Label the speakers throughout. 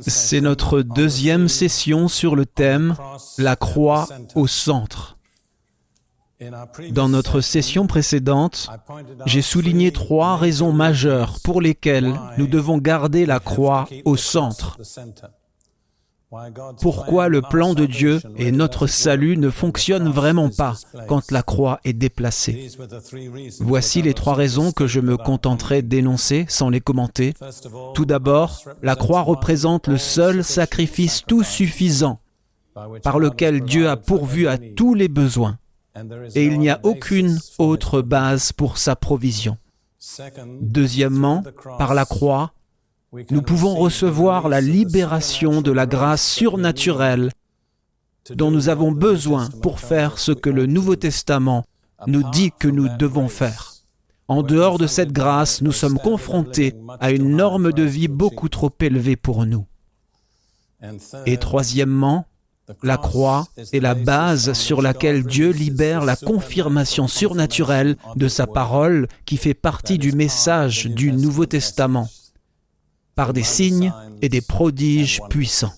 Speaker 1: C'est notre deuxième session sur le thème La croix au centre. Dans notre session précédente, j'ai souligné trois raisons majeures pour lesquelles nous devons garder la croix au centre. Pourquoi le plan de Dieu et notre salut ne fonctionnent vraiment pas quand la croix est déplacée? Voici les trois raisons que je me contenterai d'énoncer sans les commenter. Tout d'abord, la croix représente le seul sacrifice tout suffisant par lequel Dieu a pourvu à tous les besoins et il n'y a aucune autre base pour sa provision. Deuxièmement, par la croix, nous pouvons recevoir la libération de la grâce surnaturelle dont nous avons besoin pour faire ce que le Nouveau Testament nous dit que nous devons faire. En dehors de cette grâce, nous sommes confrontés à une norme de vie beaucoup trop élevée pour nous. Et troisièmement, la croix est la base sur laquelle Dieu libère la confirmation surnaturelle de sa parole qui fait partie du message du Nouveau Testament par des signes et des prodiges puissants.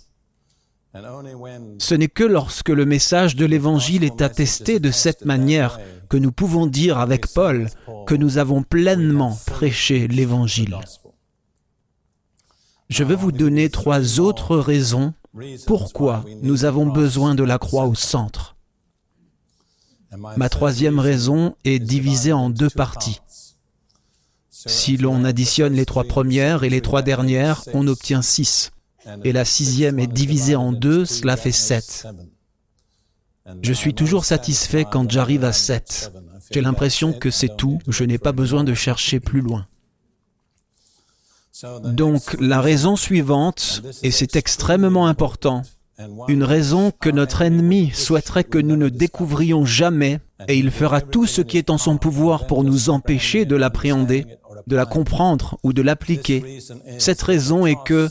Speaker 1: Ce n'est que lorsque le message de l'Évangile est attesté de cette manière que nous pouvons dire avec Paul que nous avons pleinement prêché l'Évangile. Je veux vous donner trois autres raisons pourquoi nous avons besoin de la croix au centre. Ma troisième raison est divisée en deux parties. Si l'on additionne les trois premières et les trois dernières, on obtient six. Et la sixième est divisée en deux, cela fait sept. Je suis toujours satisfait quand j'arrive à sept. J'ai l'impression que c'est tout, je n'ai pas besoin de chercher plus loin. Donc la raison suivante, et c'est extrêmement important, une raison que notre ennemi souhaiterait que nous ne découvrions jamais, et il fera tout ce qui est en son pouvoir pour nous empêcher de l'appréhender, de la comprendre ou de l'appliquer. Cette raison est que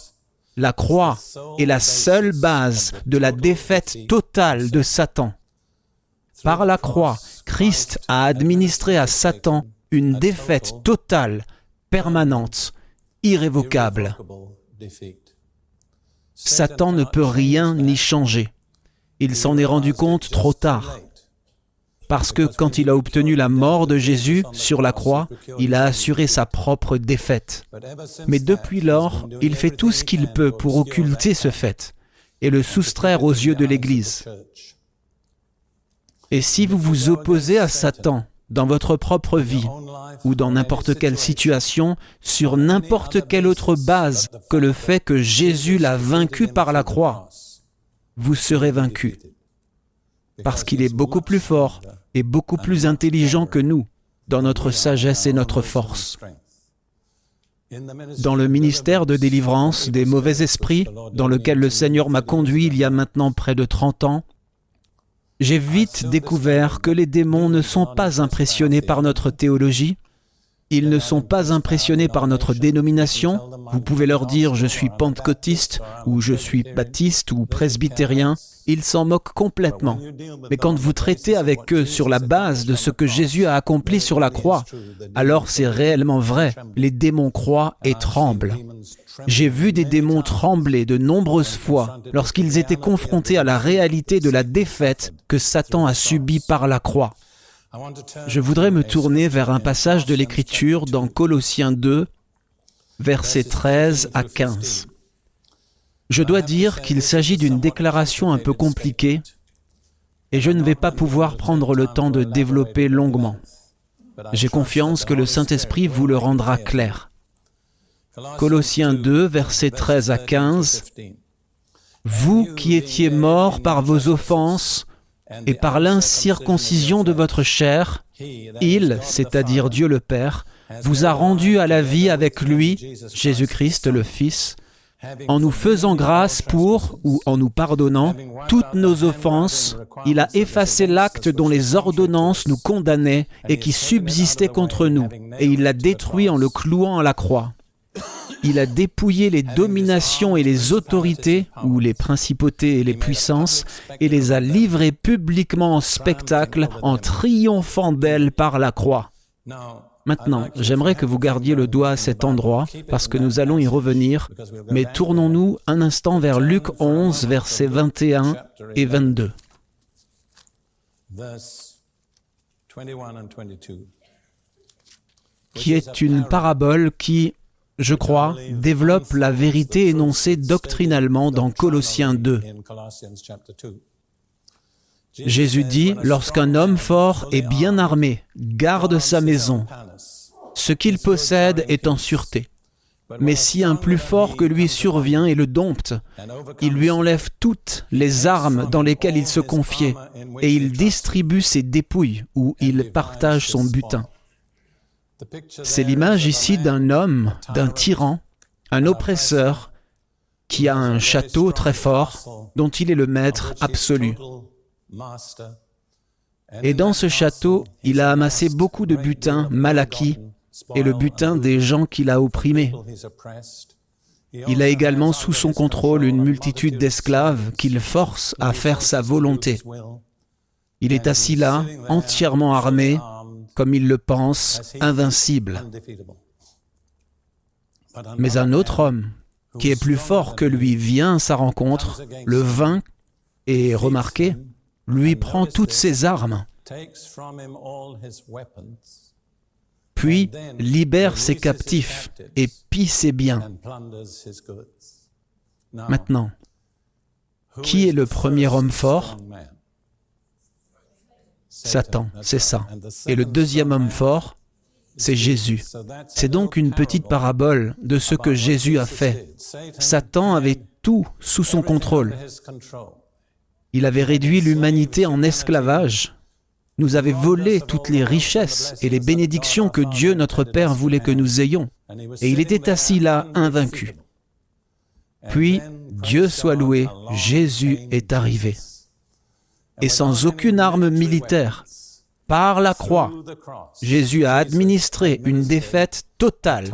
Speaker 1: la croix est la seule base de la défaite totale de Satan. Par la croix, Christ a administré à Satan une défaite totale, permanente, irrévocable. Satan ne peut rien ni changer. Il s'en est rendu compte trop tard parce que quand il a obtenu la mort de Jésus sur la croix, il a assuré sa propre défaite. Mais depuis lors, il fait tout ce qu'il peut pour occulter ce fait et le soustraire aux yeux de l'Église. Et si vous vous opposez à Satan dans votre propre vie ou dans n'importe quelle situation, sur n'importe quelle autre base que le fait que Jésus l'a vaincu par la croix, vous serez vaincu parce qu'il est beaucoup plus fort et beaucoup plus intelligent que nous dans notre sagesse et notre force. Dans le ministère de délivrance des mauvais esprits, dans lequel le Seigneur m'a conduit il y a maintenant près de 30 ans, j'ai vite découvert que les démons ne sont pas impressionnés par notre théologie, ils ne sont pas impressionnés par notre dénomination. Vous pouvez leur dire je suis pentecôtiste ou je suis baptiste ou presbytérien. Ils s'en moquent complètement. Mais quand vous traitez avec eux sur la base de ce que Jésus a accompli sur la croix, alors c'est réellement vrai. Les démons croient et tremblent. J'ai vu des démons trembler de nombreuses fois lorsqu'ils étaient confrontés à la réalité de la défaite que Satan a subie par la croix. Je voudrais me tourner vers un passage de l'Écriture dans Colossiens 2, versets 13 à 15. Je dois dire qu'il s'agit d'une déclaration un peu compliquée et je ne vais pas pouvoir prendre le temps de développer longuement. J'ai confiance que le Saint-Esprit vous le rendra clair. Colossiens 2, versets 13 à 15. Vous qui étiez morts par vos offenses, et par l'incirconcision de votre chair, il, c'est-à-dire Dieu le Père, vous a rendu à la vie avec lui, Jésus-Christ le Fils, en nous faisant grâce pour, ou en nous pardonnant, toutes nos offenses, il a effacé l'acte dont les ordonnances nous condamnaient et qui subsistait contre nous, et il l'a détruit en le clouant à la croix il a dépouillé les dominations et les autorités, ou les principautés et les puissances, et les a livrées publiquement en spectacle en triomphant d'elles par la croix. Maintenant, j'aimerais que vous gardiez le doigt à cet endroit parce que nous allons y revenir, mais tournons-nous un instant vers Luc 11, versets 21 et 22. qui est une parabole qui, je crois, développe la vérité énoncée doctrinalement dans Colossiens 2. Jésus dit, lorsqu'un homme fort et bien armé garde sa maison, ce qu'il possède est en sûreté. Mais si un plus fort que lui survient et le dompte, il lui enlève toutes les armes dans lesquelles il se confiait, et il distribue ses dépouilles ou il partage son butin. C'est l'image ici d'un homme, d'un tyran, un oppresseur, qui a un château très fort dont il est le maître absolu. Et dans ce château, il a amassé beaucoup de butin mal acquis et le butin des gens qu'il a opprimés. Il a également sous son contrôle une multitude d'esclaves qu'il force à faire sa volonté. Il est assis là, entièrement armé, comme il le pense, invincible. Mais un autre homme, qui est plus fort que lui, vient à sa rencontre, le vainc et, remarquez, lui prend toutes ses armes, puis libère ses captifs et pille ses biens. Maintenant, qui est le premier homme fort? Satan, c'est ça. Et le deuxième homme fort, c'est Jésus. C'est donc une petite parabole de ce que Jésus a fait. Satan avait tout sous son contrôle. Il avait réduit l'humanité en esclavage, nous avait volé toutes les richesses et les bénédictions que Dieu notre Père voulait que nous ayons, et il était assis là invaincu. Puis, Dieu soit loué, Jésus est arrivé et sans aucune arme militaire. Par la croix, Jésus a administré une défaite totale,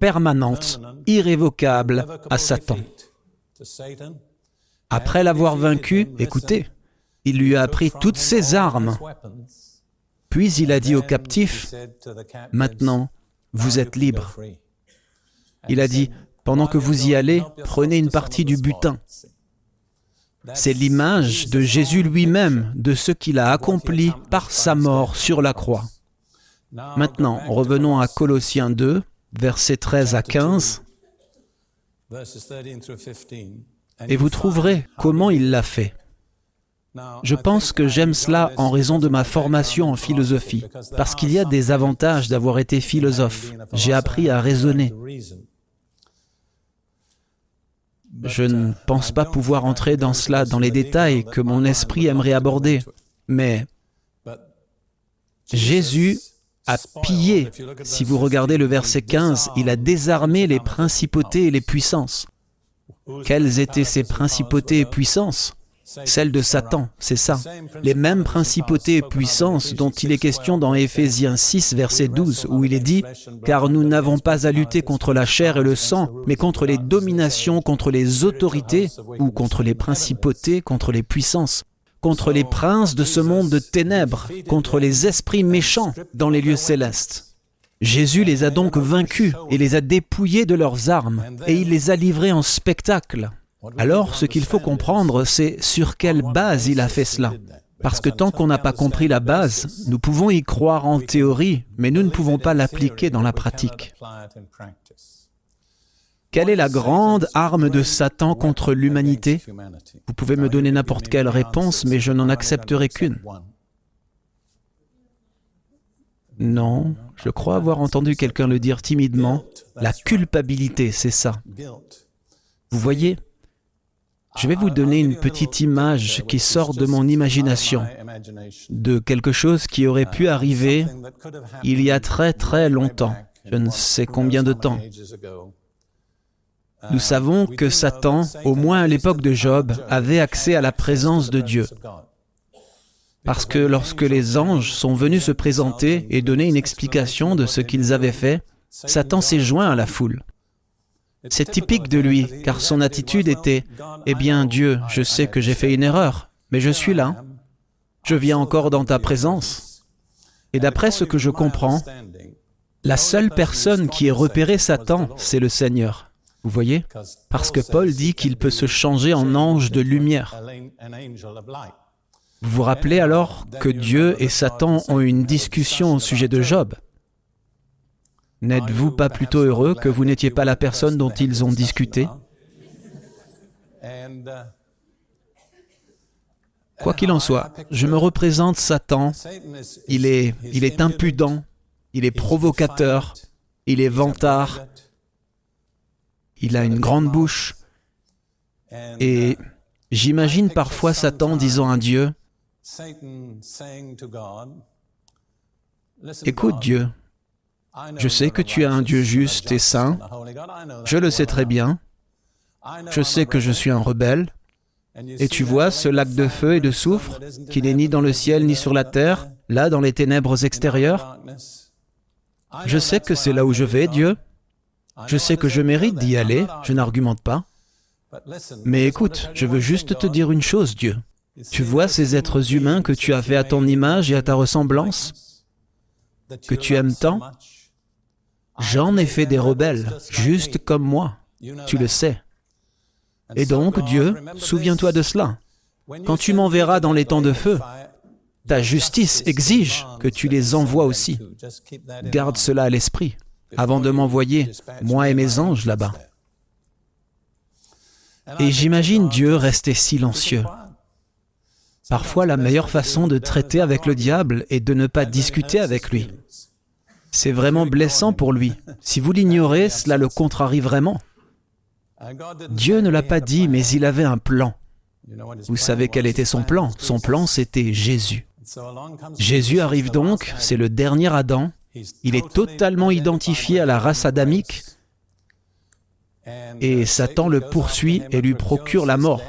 Speaker 1: permanente, irrévocable à Satan. Après l'avoir vaincu, écoutez, il lui a appris toutes ses armes. Puis il a dit aux captifs, Maintenant, vous êtes libres. Il a dit, Pendant que vous y allez, prenez une partie du butin. C'est l'image de Jésus lui-même, de ce qu'il a accompli par sa mort sur la croix. Maintenant, revenons à Colossiens 2, versets 13 à 15, et vous trouverez comment il l'a fait. Je pense que j'aime cela en raison de ma formation en philosophie, parce qu'il y a des avantages d'avoir été philosophe. J'ai appris à raisonner. Je ne pense pas pouvoir entrer dans cela, dans les détails que mon esprit aimerait aborder, mais Jésus a pillé, si vous regardez le verset 15, il a désarmé les principautés et les puissances. Quelles étaient ces principautés et puissances? Celle de Satan, c'est ça. Les mêmes principautés et puissances dont il est question dans Éphésiens 6, verset 12, où il est dit, Car nous n'avons pas à lutter contre la chair et le sang, mais contre les dominations, contre les autorités, ou contre les principautés, contre les puissances, contre les princes de ce monde de ténèbres, contre les esprits méchants dans les lieux célestes. Jésus les a donc vaincus et les a dépouillés de leurs armes, et il les a livrés en spectacle. Alors, ce qu'il faut comprendre, c'est sur quelle base il a fait cela. Parce que tant qu'on n'a pas compris la base, nous pouvons y croire en théorie, mais nous ne pouvons pas l'appliquer dans la pratique. Quelle est la grande arme de Satan contre l'humanité? Vous pouvez me donner n'importe quelle réponse, mais je n'en accepterai qu'une. Non, je crois avoir entendu quelqu'un le dire timidement. La culpabilité, c'est ça. Vous voyez, je vais vous donner une petite image qui sort de mon imagination, de quelque chose qui aurait pu arriver il y a très très longtemps, je ne sais combien de temps. Nous savons que Satan, au moins à l'époque de Job, avait accès à la présence de Dieu. Parce que lorsque les anges sont venus se présenter et donner une explication de ce qu'ils avaient fait, Satan s'est joint à la foule. C'est typique de lui, car son attitude était ⁇ Eh bien Dieu, je sais que j'ai fait une erreur, mais je suis là. Je viens encore dans ta présence. Et d'après ce que je comprends, La seule personne qui ait repéré Satan, c'est le Seigneur. Vous voyez? Parce que Paul dit qu'il peut se changer en ange de lumière. Vous vous rappelez alors que Dieu et Satan ont eu une discussion au sujet de Job? N'êtes-vous pas plutôt heureux que vous n'étiez pas la personne dont ils ont discuté? Quoi qu'il en soit, je me représente Satan. Il est, il est impudent, il est provocateur, il est vantard, il a une grande bouche. Et j'imagine parfois Satan disant à Dieu, Écoute Dieu, je sais que tu es un Dieu juste et saint, je le sais très bien, je sais que je suis un rebelle, et tu vois ce lac de feu et de soufre qui n'est ni dans le ciel ni sur la terre, là dans les ténèbres extérieures? Je sais que c'est là où je vais, Dieu. Je sais que je mérite d'y aller, je n'argumente pas. Mais écoute, je veux juste te dire une chose, Dieu. Tu vois ces êtres humains que tu as fait à ton image et à ta ressemblance, que tu aimes tant? J'en ai fait des rebelles, juste comme moi. Tu le sais. Et donc, Dieu, souviens-toi de cela. Quand tu m'enverras dans les temps de feu, ta justice exige que tu les envoies aussi. Garde cela à l'esprit avant de m'envoyer, moi et mes anges, là-bas. Et j'imagine Dieu rester silencieux. Parfois, la meilleure façon de traiter avec le diable est de ne pas discuter avec lui. C'est vraiment blessant pour lui. Si vous l'ignorez, cela le contrarie vraiment. Dieu ne l'a pas dit, mais il avait un plan. Vous savez quel était son plan Son plan, c'était Jésus. Jésus arrive donc, c'est le dernier Adam, il est totalement identifié à la race adamique, et Satan le poursuit et lui procure la mort.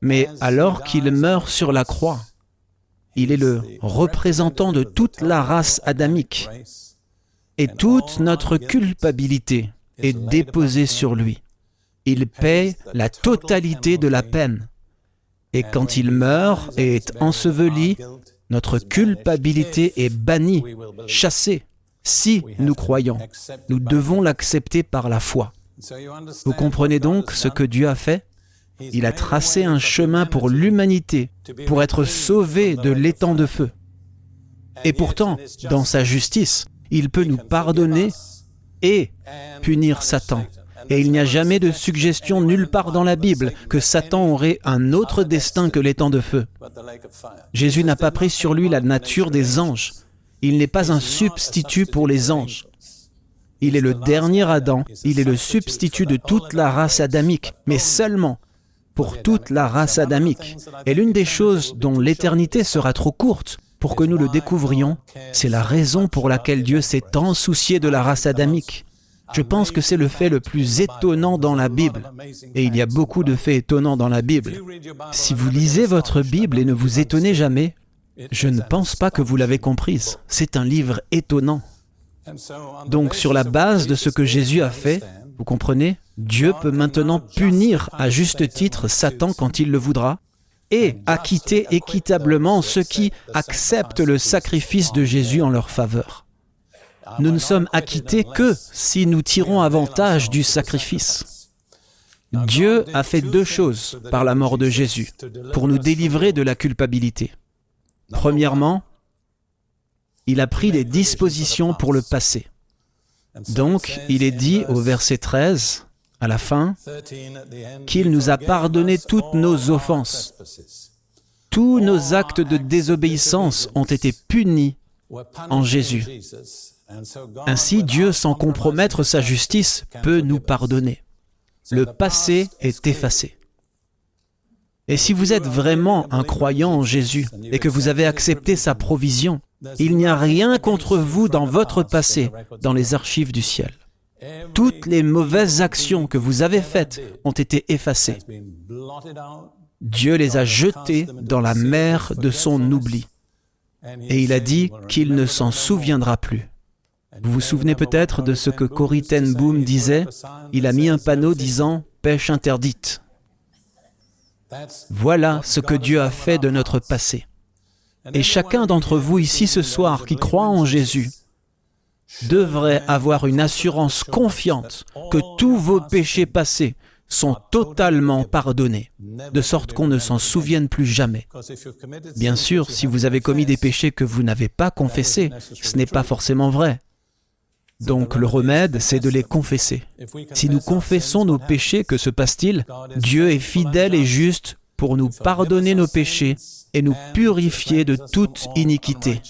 Speaker 1: Mais alors qu'il meurt sur la croix, il est le représentant de toute la race adamique, et toute notre culpabilité est déposée sur lui. Il paie la totalité de la peine. Et quand il meurt et est enseveli, notre culpabilité est bannie, chassée. Si nous croyons, nous devons l'accepter par la foi. Vous comprenez donc ce que Dieu a fait? Il a tracé un chemin pour l'humanité, pour être sauvé de l'étang de feu. Et pourtant, dans sa justice, il peut nous pardonner et punir Satan. Et il n'y a jamais de suggestion nulle part dans la Bible que Satan aurait un autre destin que temps de feu. Jésus n'a pas pris sur lui la nature des anges. Il n'est pas un substitut pour les anges. Il est le dernier Adam, il est le substitut de toute la race adamique, mais seulement pour toute la race adamique. Et l'une des choses dont l'éternité sera trop courte pour que nous le découvrions, c'est la raison pour laquelle Dieu s'est tant soucié de la race adamique. Je pense que c'est le fait le plus étonnant dans la Bible. Et il y a beaucoup de faits étonnants dans la Bible. Si vous lisez votre Bible et ne vous étonnez jamais, je ne pense pas que vous l'avez comprise. C'est un livre étonnant. Donc sur la base de ce que Jésus a fait, vous comprenez, Dieu peut maintenant punir à juste titre Satan quand il le voudra et acquitter équitablement ceux qui acceptent le sacrifice de Jésus en leur faveur nous ne sommes acquittés que si nous tirons avantage du sacrifice. Dieu a fait deux choses par la mort de Jésus pour nous délivrer de la culpabilité. Premièrement, il a pris des dispositions pour le passé. Donc, il est dit au verset 13, à la fin, qu'il nous a pardonné toutes nos offenses. Tous nos actes de désobéissance ont été punis en Jésus. Ainsi, Dieu, sans compromettre sa justice, peut nous pardonner. Le passé est effacé. Et si vous êtes vraiment un croyant en Jésus et que vous avez accepté sa provision, il n'y a rien contre vous dans votre passé, dans les archives du ciel. Toutes les mauvaises actions que vous avez faites ont été effacées. Dieu les a jetées dans la mer de son oubli. Et il a dit qu'il ne s'en souviendra plus. Vous vous souvenez peut-être de ce que ten Boom disait? Il a mis un panneau disant Pêche interdite. Voilà ce que Dieu a fait de notre passé. Et chacun d'entre vous ici ce soir qui croit en Jésus, devraient avoir une assurance confiante que tous vos péchés passés sont totalement pardonnés, de sorte qu'on ne s'en souvienne plus jamais. Bien sûr, si vous avez commis des péchés que vous n'avez pas confessés, ce n'est pas forcément vrai. Donc le remède, c'est de les confesser. Si nous confessons nos péchés, que se passe-t-il? Dieu est fidèle et juste pour nous pardonner nos péchés et nous purifier de toute iniquité.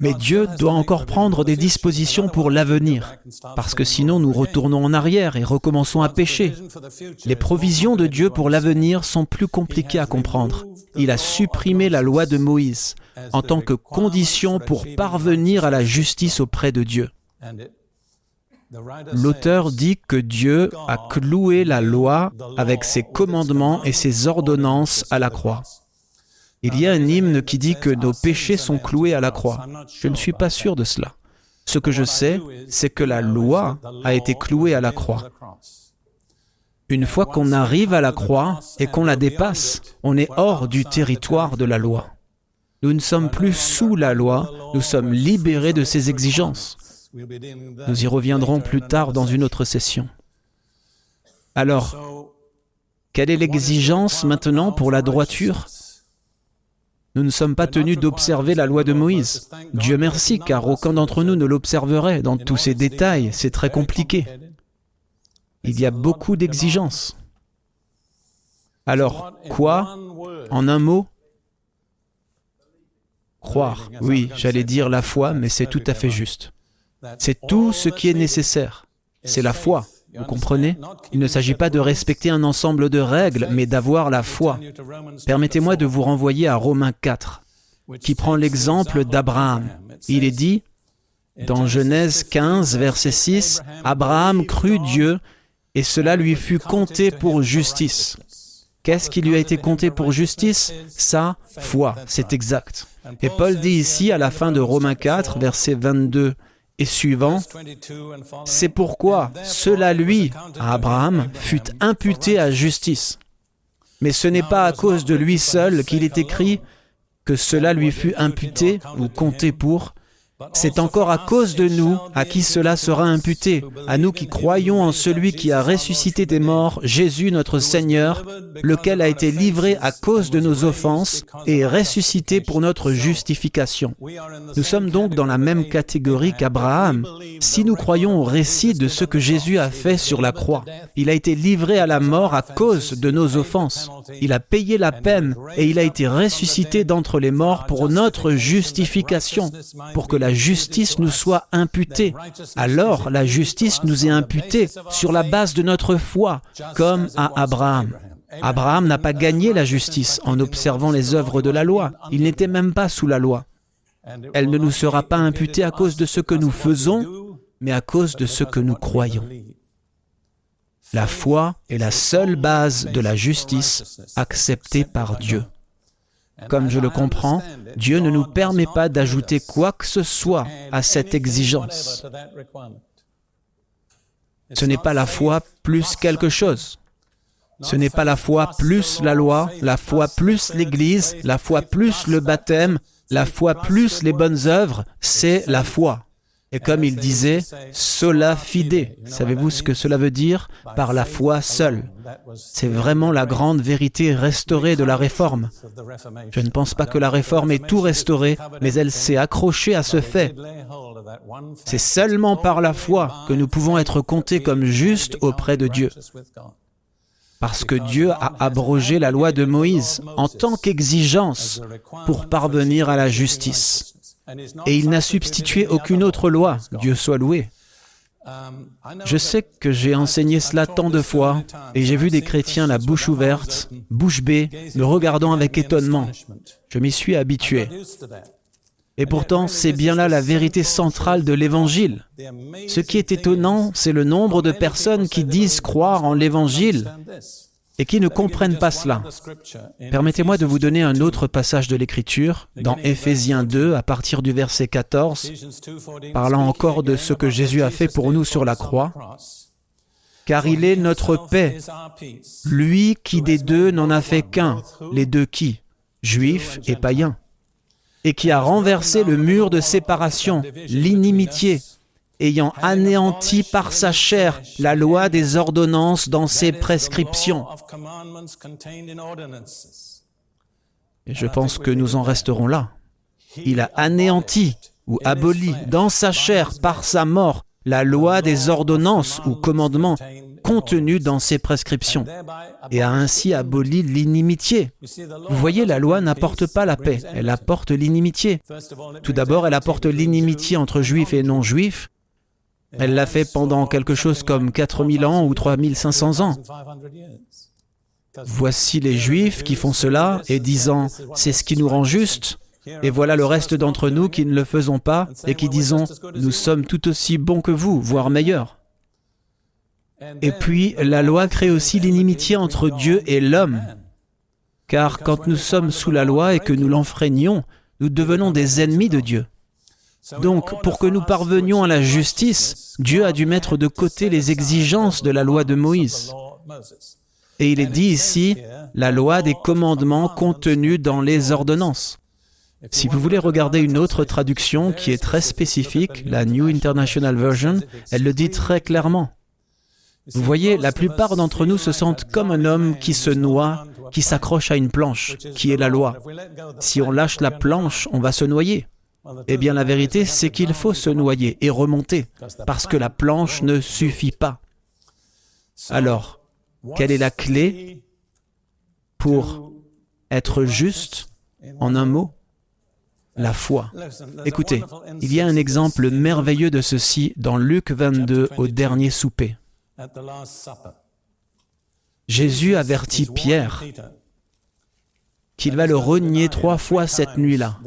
Speaker 1: Mais Dieu doit encore prendre des dispositions pour l'avenir, parce que sinon nous retournons en arrière et recommençons à pécher. Les provisions de Dieu pour l'avenir sont plus compliquées à comprendre. Il a supprimé la loi de Moïse en tant que condition pour parvenir à la justice auprès de Dieu. L'auteur dit que Dieu a cloué la loi avec ses commandements et ses ordonnances à la croix. Il y a un hymne qui dit que nos péchés sont cloués à la croix. Je ne suis pas sûr de cela. Ce que je sais, c'est que la loi a été clouée à la croix. Une fois qu'on arrive à la croix et qu'on la dépasse, on est hors du territoire de la loi. Nous ne sommes plus sous la loi, nous sommes libérés de ses exigences. Nous y reviendrons plus tard dans une autre session. Alors, quelle est l'exigence maintenant pour la droiture? Nous ne sommes pas tenus d'observer la loi de Moïse. Dieu merci, car aucun d'entre nous ne l'observerait dans tous ses détails. C'est très compliqué. Il y a beaucoup d'exigences. Alors, quoi En un mot Croire. Oui, j'allais dire la foi, mais c'est tout à fait juste. C'est tout ce qui est nécessaire. C'est la foi. Vous comprenez? Il ne s'agit pas de respecter un ensemble de règles, mais d'avoir la foi. Permettez-moi de vous renvoyer à Romains 4, qui prend l'exemple d'Abraham. Il est dit, dans Genèse 15, verset 6, Abraham crut Dieu et cela lui fut compté pour justice. Qu'est-ce qui lui a été compté pour justice? Sa foi, c'est exact. Et Paul dit ici, à la fin de Romains 4, verset 22 et suivant, c'est pourquoi cela lui, à Abraham, fut imputé à justice. Mais ce n'est pas à cause de lui seul qu'il est écrit que cela lui fut imputé ou compté pour, c'est encore à cause de nous à qui cela sera imputé, à nous qui croyons en celui qui a ressuscité des morts, Jésus notre Seigneur, lequel a été livré à cause de nos offenses et ressuscité pour notre justification. Nous sommes donc dans la même catégorie qu'Abraham. Si nous croyons au récit de ce que Jésus a fait sur la croix, il a été livré à la mort à cause de nos offenses. Il a payé la peine et il a été ressuscité d'entre les morts pour notre justification, pour que la justice nous soit imputée. Alors la justice nous est imputée sur la base de notre foi, comme à Abraham. Abraham n'a pas gagné la justice en observant les œuvres de la loi. Il n'était même pas sous la loi. Elle ne nous sera pas imputée à cause de ce que nous faisons, mais à cause de ce que nous croyons. La foi est la seule base de la justice acceptée par Dieu. Comme je le comprends, Dieu ne nous permet pas d'ajouter quoi que ce soit à cette exigence. Ce n'est pas la foi plus quelque chose. Ce n'est pas la foi plus la loi, la foi plus l'Église, la foi plus le baptême, la foi plus les bonnes œuvres, c'est la foi. Et comme il disait, sola fide. Savez-vous ce que cela veut dire? Par la foi seule. C'est vraiment la grande vérité restaurée de la réforme. Je ne pense pas que la réforme ait tout restauré, mais elle s'est accrochée à ce fait. C'est seulement par la foi que nous pouvons être comptés comme justes auprès de Dieu. Parce que Dieu a abrogé la loi de Moïse en tant qu'exigence pour parvenir à la justice. Et il n'a substitué aucune autre loi, Dieu soit loué. Je sais que j'ai enseigné cela tant de fois, et j'ai vu des chrétiens la bouche ouverte, bouche bée, me regardant avec étonnement. Je m'y suis habitué. Et pourtant, c'est bien là la vérité centrale de l'Évangile. Ce qui est étonnant, c'est le nombre de personnes qui disent croire en l'Évangile et qui ne comprennent pas cela. Permettez-moi de vous donner un autre passage de l'Écriture, dans Éphésiens 2, à partir du verset 14, parlant encore de ce que Jésus a fait pour nous sur la croix. Car il est notre paix, lui qui des deux n'en a fait qu'un, les deux qui Juifs et païens. et qui a renversé le mur de séparation, l'inimitié, ayant anéanti par sa chair la loi des ordonnances dans ses prescriptions. Et je pense que nous en resterons là. Il a anéanti ou aboli dans sa chair par sa mort la loi des ordonnances ou commandements contenus dans ses prescriptions et a ainsi aboli l'inimitié. Vous voyez, la loi n'apporte pas la paix, elle apporte l'inimitié. Tout d'abord, elle apporte l'inimitié entre juifs et non-juifs. Elle l'a fait pendant quelque chose comme 4000 ans ou 3500 ans. Voici les juifs qui font cela et disant, c'est ce qui nous rend juste. Et voilà le reste d'entre nous qui ne le faisons pas et qui disons, nous sommes tout aussi bons que vous, voire meilleurs. Et puis, la loi crée aussi l'inimitié entre Dieu et l'homme. Car quand nous sommes sous la loi et que nous l'enfreignons, nous devenons des ennemis de Dieu. Donc, pour que nous parvenions à la justice, Dieu a dû mettre de côté les exigences de la loi de Moïse. Et il est dit ici, la loi des commandements contenus dans les ordonnances. Si vous voulez regarder une autre traduction qui est très spécifique, la New International Version, elle le dit très clairement. Vous voyez, la plupart d'entre nous se sentent comme un homme qui se noie, qui s'accroche à une planche, qui est la loi. Si on lâche la planche, on va se noyer. Eh bien, la vérité, c'est qu'il faut se noyer et remonter, parce que la planche ne suffit pas. Alors, quelle est la clé pour être juste en un mot? La foi. Écoutez, il y a un exemple merveilleux de ceci dans Luc 22 au dernier souper. Jésus avertit Pierre qu'il va le renier trois fois cette nuit-là.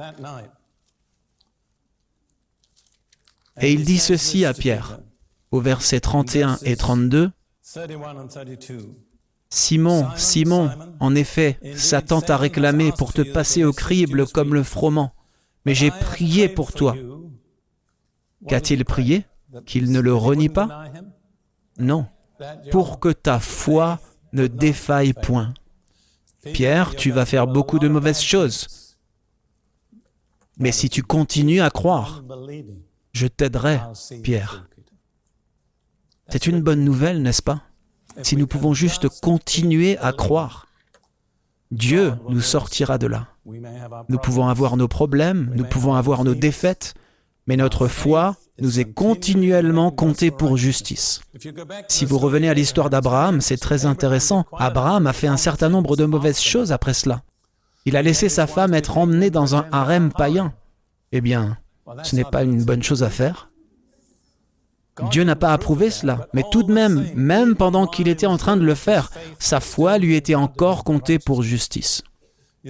Speaker 1: Et il dit ceci à Pierre, au verset 31 et 32. Simon, Simon, en effet, Satan t'a réclamé pour te passer au crible comme le froment, mais j'ai prié pour toi. Qu'a-t-il prié? Qu'il ne le renie pas? Non, pour que ta foi ne défaille point. Pierre, tu vas faire beaucoup de mauvaises choses. Mais si tu continues à croire, je t'aiderai, Pierre. C'est une bonne nouvelle, n'est-ce pas? Si nous pouvons juste continuer à croire, Dieu nous sortira de là. Nous pouvons avoir nos problèmes, nous pouvons avoir nos défaites, mais notre foi nous est continuellement comptée pour justice. Si vous revenez à l'histoire d'Abraham, c'est très intéressant. Abraham a fait un certain nombre de mauvaises choses après cela. Il a laissé sa femme être emmenée dans un harem païen. Eh bien, ce n'est pas une bonne chose à faire. Dieu n'a pas approuvé cela, mais tout de même, même pendant qu'il était en train de le faire, sa foi lui était encore comptée pour justice.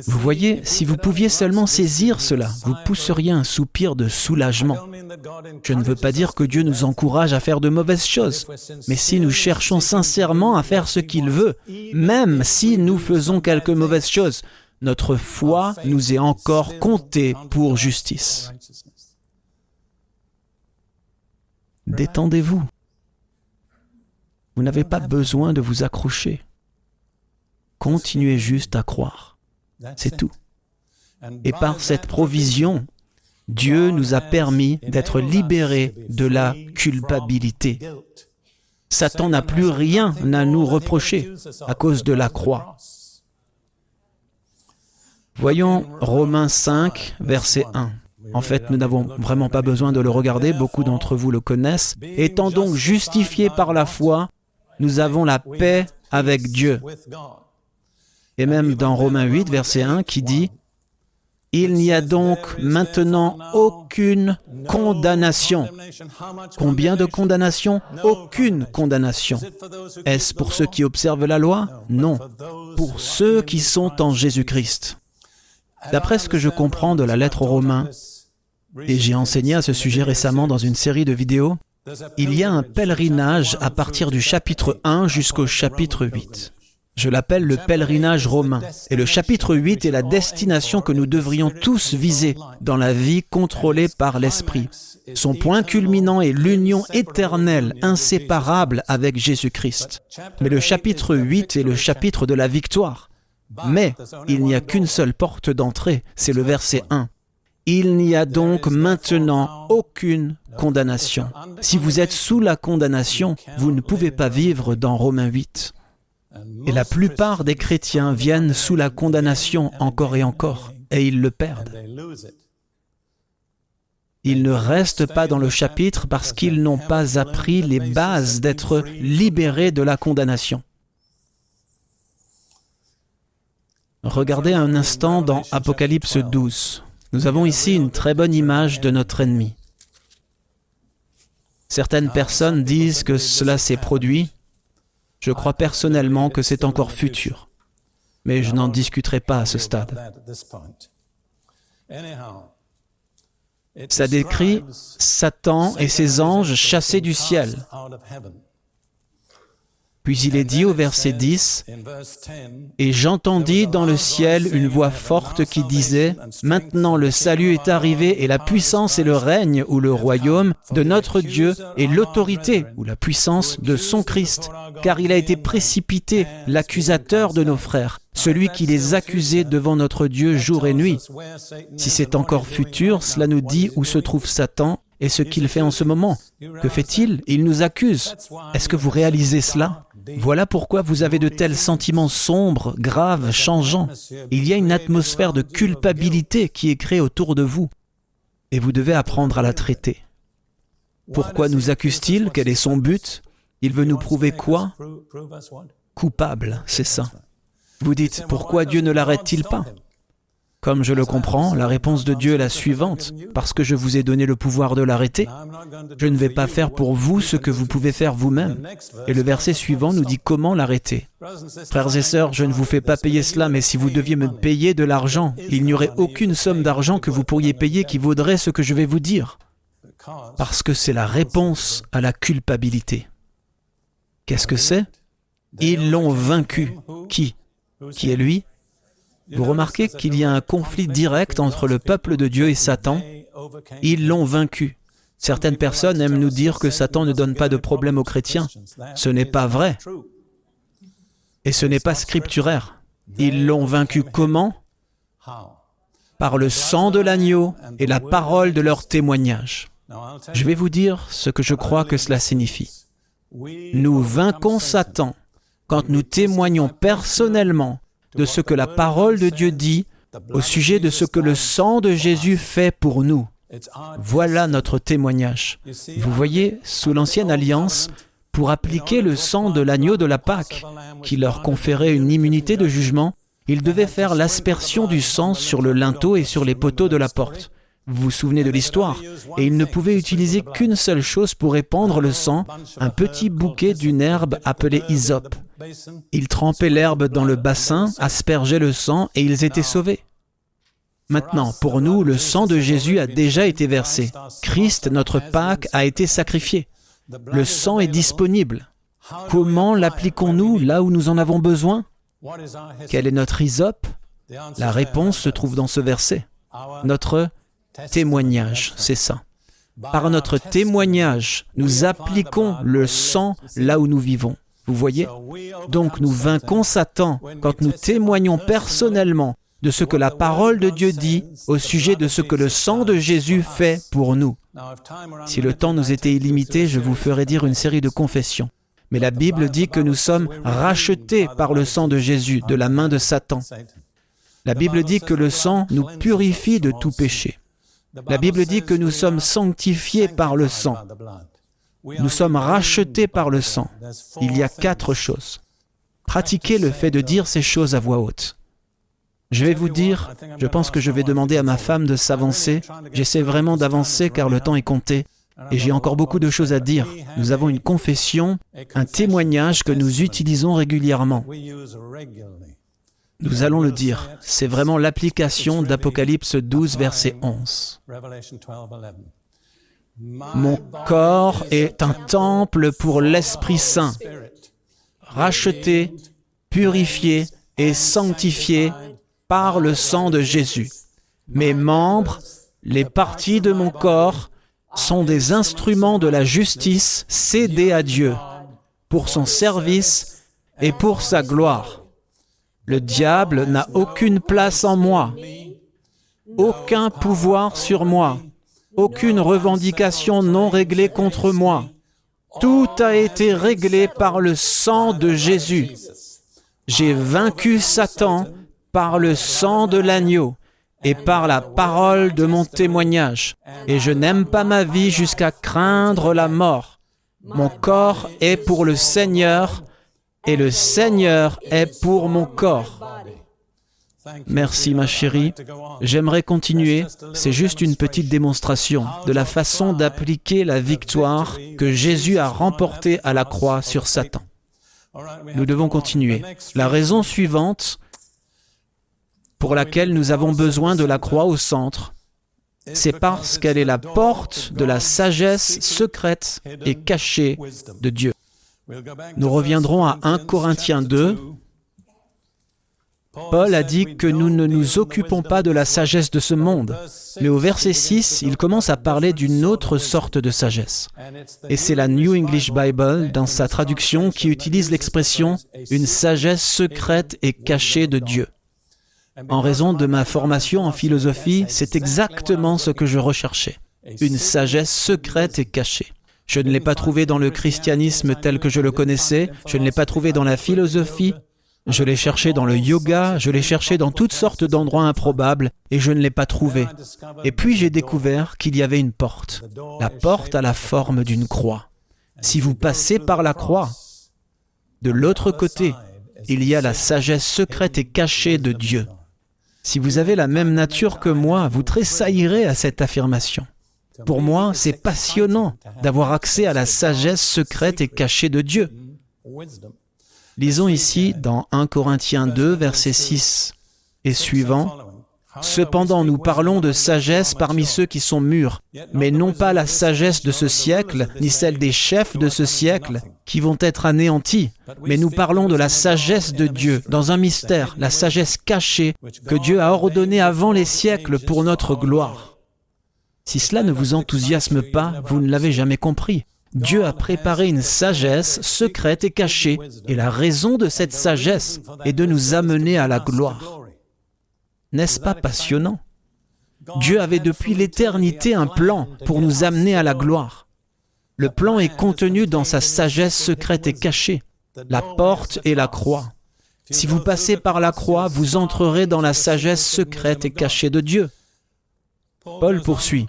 Speaker 1: Vous voyez, si vous pouviez seulement saisir cela, vous pousseriez un soupir de soulagement. Je ne veux pas dire que Dieu nous encourage à faire de mauvaises choses, mais si nous cherchons sincèrement à faire ce qu'il veut, même si nous faisons quelques mauvaises choses, notre foi nous est encore comptée pour justice. Détendez-vous. Vous n'avez pas besoin de vous accrocher. Continuez juste à croire. C'est tout. Et par cette provision, Dieu nous a permis d'être libérés de la culpabilité. Satan n'a plus rien à nous reprocher à cause de la croix. Voyons Romains 5, verset 1. En fait, nous n'avons vraiment pas besoin de le regarder, beaucoup d'entre vous le connaissent. Étant donc justifiés par la foi, nous avons la paix avec Dieu. Et même dans Romains 8, verset 1, qui dit, Il n'y a donc maintenant aucune condamnation. Combien de condamnations? Aucune condamnation. Est-ce pour ceux qui observent la loi? Non. Pour ceux qui sont en Jésus-Christ. D'après ce que je comprends de la lettre aux Romains, et j'ai enseigné à ce sujet récemment dans une série de vidéos, il y a un pèlerinage à partir du chapitre 1 jusqu'au chapitre 8. Je l'appelle le pèlerinage romain. Et le chapitre 8 est la destination que nous devrions tous viser dans la vie contrôlée par l'Esprit. Son point culminant est l'union éternelle, inséparable avec Jésus-Christ. Mais le chapitre 8 est le chapitre de la victoire. Mais il n'y a qu'une seule porte d'entrée, c'est le verset 1. Il n'y a donc maintenant aucune condamnation. Si vous êtes sous la condamnation, vous ne pouvez pas vivre dans Romains 8. Et la plupart des chrétiens viennent sous la condamnation encore et encore, et ils le perdent. Ils ne restent pas dans le chapitre parce qu'ils n'ont pas appris les bases d'être libérés de la condamnation. Regardez un instant dans Apocalypse 12. Nous avons ici une très bonne image de notre ennemi. Certaines personnes disent que cela s'est produit. Je crois personnellement que c'est encore futur. Mais je n'en discuterai pas à ce stade. Ça décrit Satan et ses anges chassés du ciel. Puis il est dit au verset 10, Et j'entendis dans le ciel une voix forte qui disait, Maintenant le salut est arrivé et la puissance et le règne ou le royaume de notre Dieu et l'autorité ou la puissance de son Christ, car il a été précipité, l'accusateur de nos frères, celui qui les accusait devant notre Dieu jour et nuit. Si c'est encore futur, cela nous dit où se trouve Satan et ce qu'il fait en ce moment. Que fait-il? Il nous accuse. Est-ce que vous réalisez cela? Voilà pourquoi vous avez de tels sentiments sombres, graves, changeants. Il y a une atmosphère de culpabilité qui est créée autour de vous, et vous devez apprendre à la traiter. Pourquoi nous accuse-t-il Quel est son but? Il veut nous prouver quoi? Coupable, c'est ça. Vous dites, pourquoi Dieu ne l'arrête-t-il pas? Comme je le comprends, la réponse de Dieu est la suivante. Parce que je vous ai donné le pouvoir de l'arrêter, je ne vais pas faire pour vous ce que vous pouvez faire vous-même. Et le verset suivant nous dit comment l'arrêter. Frères et sœurs, je ne vous fais pas payer cela, mais si vous deviez me payer de l'argent, il n'y aurait aucune somme d'argent que vous pourriez payer qui vaudrait ce que je vais vous dire. Parce que c'est la réponse à la culpabilité. Qu'est-ce que c'est? Ils l'ont vaincu. Qui? Qui est lui? Vous remarquez qu'il y a un conflit direct entre le peuple de Dieu et Satan. Ils l'ont vaincu. Certaines personnes aiment nous dire que Satan ne donne pas de problème aux chrétiens. Ce n'est pas vrai. Et ce n'est pas scripturaire. Ils l'ont vaincu comment? Par le sang de l'agneau et la parole de leur témoignage. Je vais vous dire ce que je crois que cela signifie. Nous vainquons Satan quand nous témoignons personnellement de ce que la parole de Dieu dit au sujet de ce que le sang de Jésus fait pour nous. Voilà notre témoignage. Vous voyez, sous l'ancienne alliance, pour appliquer le sang de l'agneau de la Pâque, qui leur conférait une immunité de jugement, ils devaient faire l'aspersion du sang sur le linteau et sur les poteaux de la porte. Vous vous souvenez de l'histoire? Et ils ne pouvaient utiliser qu'une seule chose pour répandre le sang, un petit bouquet d'une herbe appelée hysope. Ils trempaient l'herbe dans le bassin, aspergeaient le sang et ils étaient sauvés. Maintenant, pour nous, le sang de Jésus a déjà été versé. Christ, notre Pâque, a été sacrifié. Le sang est disponible. Comment l'appliquons-nous là où nous en avons besoin? Quel est notre hysope? La réponse se trouve dans ce verset. Notre témoignage, c'est ça. Par notre témoignage, nous appliquons le sang là où nous vivons. Vous voyez? Donc nous vainquons Satan quand nous témoignons personnellement de ce que la parole de Dieu dit au sujet de ce que le sang de Jésus fait pour nous. Si le temps nous était illimité, je vous ferais dire une série de confessions. Mais la Bible dit que nous sommes rachetés par le sang de Jésus de la main de Satan. La Bible dit que le sang nous purifie de tout péché. La Bible dit que nous sommes sanctifiés par le sang. Nous sommes rachetés par le sang. Il y a quatre choses. Pratiquez le fait de dire ces choses à voix haute. Je vais vous dire, je pense que je vais demander à ma femme de s'avancer. J'essaie vraiment d'avancer car le temps est compté. Et j'ai encore beaucoup de choses à dire. Nous avons une confession, un témoignage que nous utilisons régulièrement. Nous allons le dire, c'est vraiment l'application d'Apocalypse 12, verset 11. Mon corps est un temple pour l'Esprit Saint, racheté, purifié et sanctifié par le sang de Jésus. Mes membres, les parties de mon corps, sont des instruments de la justice cédés à Dieu pour son service et pour sa gloire. Le diable n'a aucune place en moi. aucun pouvoir sur moi, aucune revendication non réglée contre moi. Tout a été réglé par le sang de Jésus. J'ai vaincu Satan par le sang de l'agneau et par la parole de mon témoignage. Et je n'aime pas ma vie jusqu'à craindre la mort. Mon corps est pour le Seigneur et le Seigneur est pour mon corps. Merci ma chérie. J'aimerais continuer. C'est juste une petite démonstration de la façon d'appliquer la victoire que Jésus a remportée à la croix sur Satan. Nous devons continuer. La raison suivante pour laquelle nous avons besoin de la croix au centre, c'est parce qu'elle est la porte de la sagesse secrète et cachée de Dieu. Nous reviendrons à 1 Corinthiens 2. Paul a dit que nous ne nous occupons pas de la sagesse de ce monde, mais au verset 6, il commence à parler d'une autre sorte de sagesse. Et c'est la New English Bible, dans sa traduction, qui utilise l'expression une sagesse secrète et cachée de Dieu. En raison de ma formation en philosophie, c'est exactement ce que je recherchais. Une sagesse secrète et cachée. Je ne l'ai pas trouvée dans le christianisme tel que je le connaissais, je ne l'ai pas trouvée dans la philosophie, je l'ai cherché dans le yoga, je l'ai cherché dans toutes sortes d'endroits improbables, et je ne l'ai pas trouvée. Et puis j'ai découvert qu'il y avait une porte. La porte a la forme d'une croix. Si vous passez par la croix, de l'autre côté, il y a la sagesse secrète et cachée de Dieu. Si vous avez la même nature que moi, vous tressaillirez à cette affirmation. Pour moi, c'est passionnant d'avoir accès à la sagesse secrète et cachée de Dieu. Lisons ici dans 1 Corinthiens 2, verset 6 et suivant. Cependant, nous parlons de sagesse parmi ceux qui sont mûrs, mais non pas la sagesse de ce siècle, ni celle des chefs de ce siècle, qui vont être anéantis, mais nous parlons de la sagesse de Dieu, dans un mystère, la sagesse cachée que Dieu a ordonnée avant les siècles pour notre gloire. Si cela ne vous enthousiasme pas, vous ne l'avez jamais compris. Dieu a préparé une sagesse secrète et cachée, et la raison de cette sagesse est de nous amener à la gloire. N'est-ce pas passionnant? Dieu avait depuis l'éternité un plan pour nous amener à la gloire. Le plan est contenu dans sa sagesse secrète et cachée, la porte et la croix. Si vous passez par la croix, vous entrerez dans la sagesse secrète et cachée de Dieu. Paul poursuit.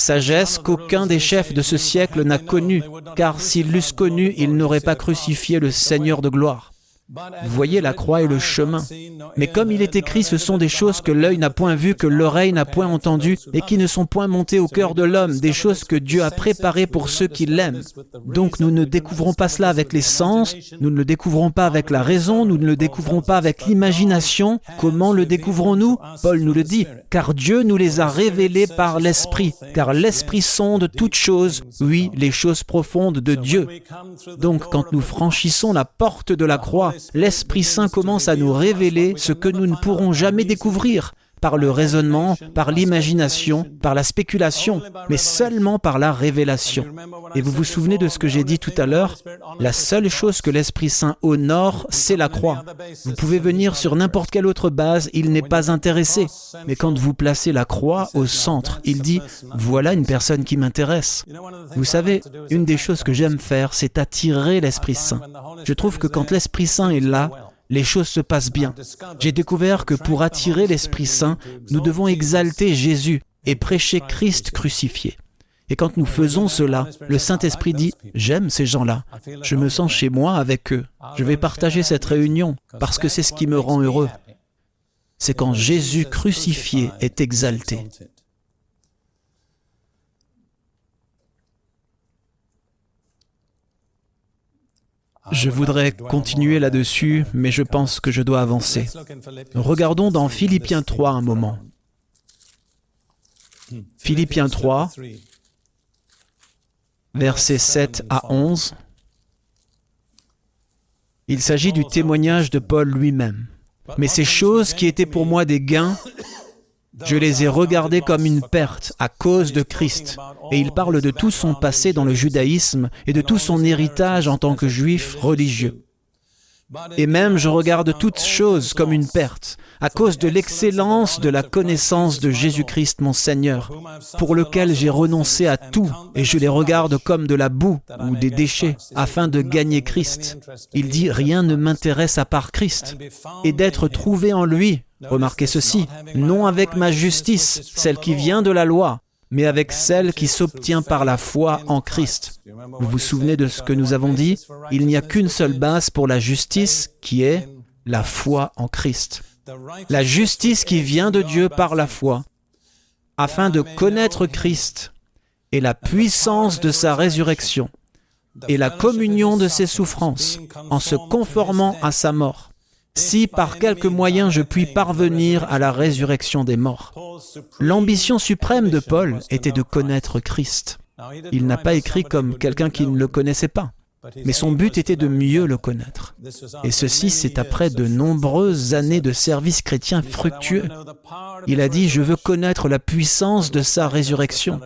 Speaker 1: Sagesse qu'aucun des chefs de ce siècle n'a connue, car s'ils l'eussent connue, ils n'auraient pas crucifié le Seigneur de gloire. Vous voyez la croix et le chemin. Mais comme il est écrit, ce sont des choses que l'œil n'a point vues, que l'oreille n'a point entendues, et qui ne sont point montées au cœur de l'homme, des choses que Dieu a préparées pour ceux qui l'aiment. Donc nous ne découvrons pas cela avec les sens, nous ne le découvrons pas avec la raison, nous ne le découvrons pas avec l'imagination. Comment le découvrons-nous? Paul nous le dit, car Dieu nous les a révélées par l'Esprit, car l'Esprit sonde toutes choses, oui, les choses profondes de Dieu. Donc quand nous franchissons la porte de la croix, l'Esprit Saint commence à nous révéler ce que nous ne pourrons jamais découvrir par le raisonnement, par l'imagination, par la spéculation, mais seulement par la révélation. Et vous vous souvenez de ce que j'ai dit tout à l'heure? La seule chose que l'Esprit Saint honore, c'est la croix. Vous pouvez venir sur n'importe quelle autre base, il n'est pas intéressé. Mais quand vous placez la croix au centre, il dit, voilà une personne qui m'intéresse. Vous savez, une des choses que j'aime faire, c'est attirer l'Esprit Saint. Je trouve que quand l'Esprit Saint est là, les choses se passent bien. J'ai découvert que pour attirer l'Esprit Saint, nous devons exalter Jésus et prêcher Christ crucifié. Et quand nous faisons cela, le Saint-Esprit dit, j'aime ces gens-là, je me sens chez moi avec eux, je vais partager cette réunion parce que c'est ce qui me rend heureux. C'est quand Jésus crucifié est exalté. Je voudrais continuer là-dessus, mais je pense que je dois avancer. Regardons dans Philippiens 3 un moment. Philippiens 3, versets 7 à 11. Il s'agit du témoignage de Paul lui-même. Mais ces choses qui étaient pour moi des gains, je les ai regardées comme une perte à cause de Christ. Et il parle de tout son passé dans le judaïsme et de tout son héritage en tant que juif religieux. Et même je regarde toutes choses comme une perte, à cause de l'excellence de la connaissance de Jésus-Christ mon Seigneur, pour lequel j'ai renoncé à tout, et je les regarde comme de la boue ou des déchets, afin de gagner Christ. Il dit, rien ne m'intéresse à part Christ, et d'être trouvé en lui. Remarquez ceci, non avec ma justice, celle qui vient de la loi, mais avec celle qui s'obtient par la foi en Christ. Vous vous souvenez de ce que nous avons dit? Il n'y a qu'une seule base pour la justice qui est la foi en Christ. La justice qui vient de Dieu par la foi, afin de connaître Christ et la puissance de sa résurrection et la communion de ses souffrances en se conformant à sa mort si par quelque moyen je puis parvenir à la résurrection des morts. L'ambition suprême de Paul était de connaître Christ. Il n'a pas écrit comme quelqu'un qui ne le connaissait pas, mais son but était de mieux le connaître. Et ceci, c'est après de nombreuses années de service chrétien fructueux. Il a dit, je veux connaître la puissance de sa résurrection,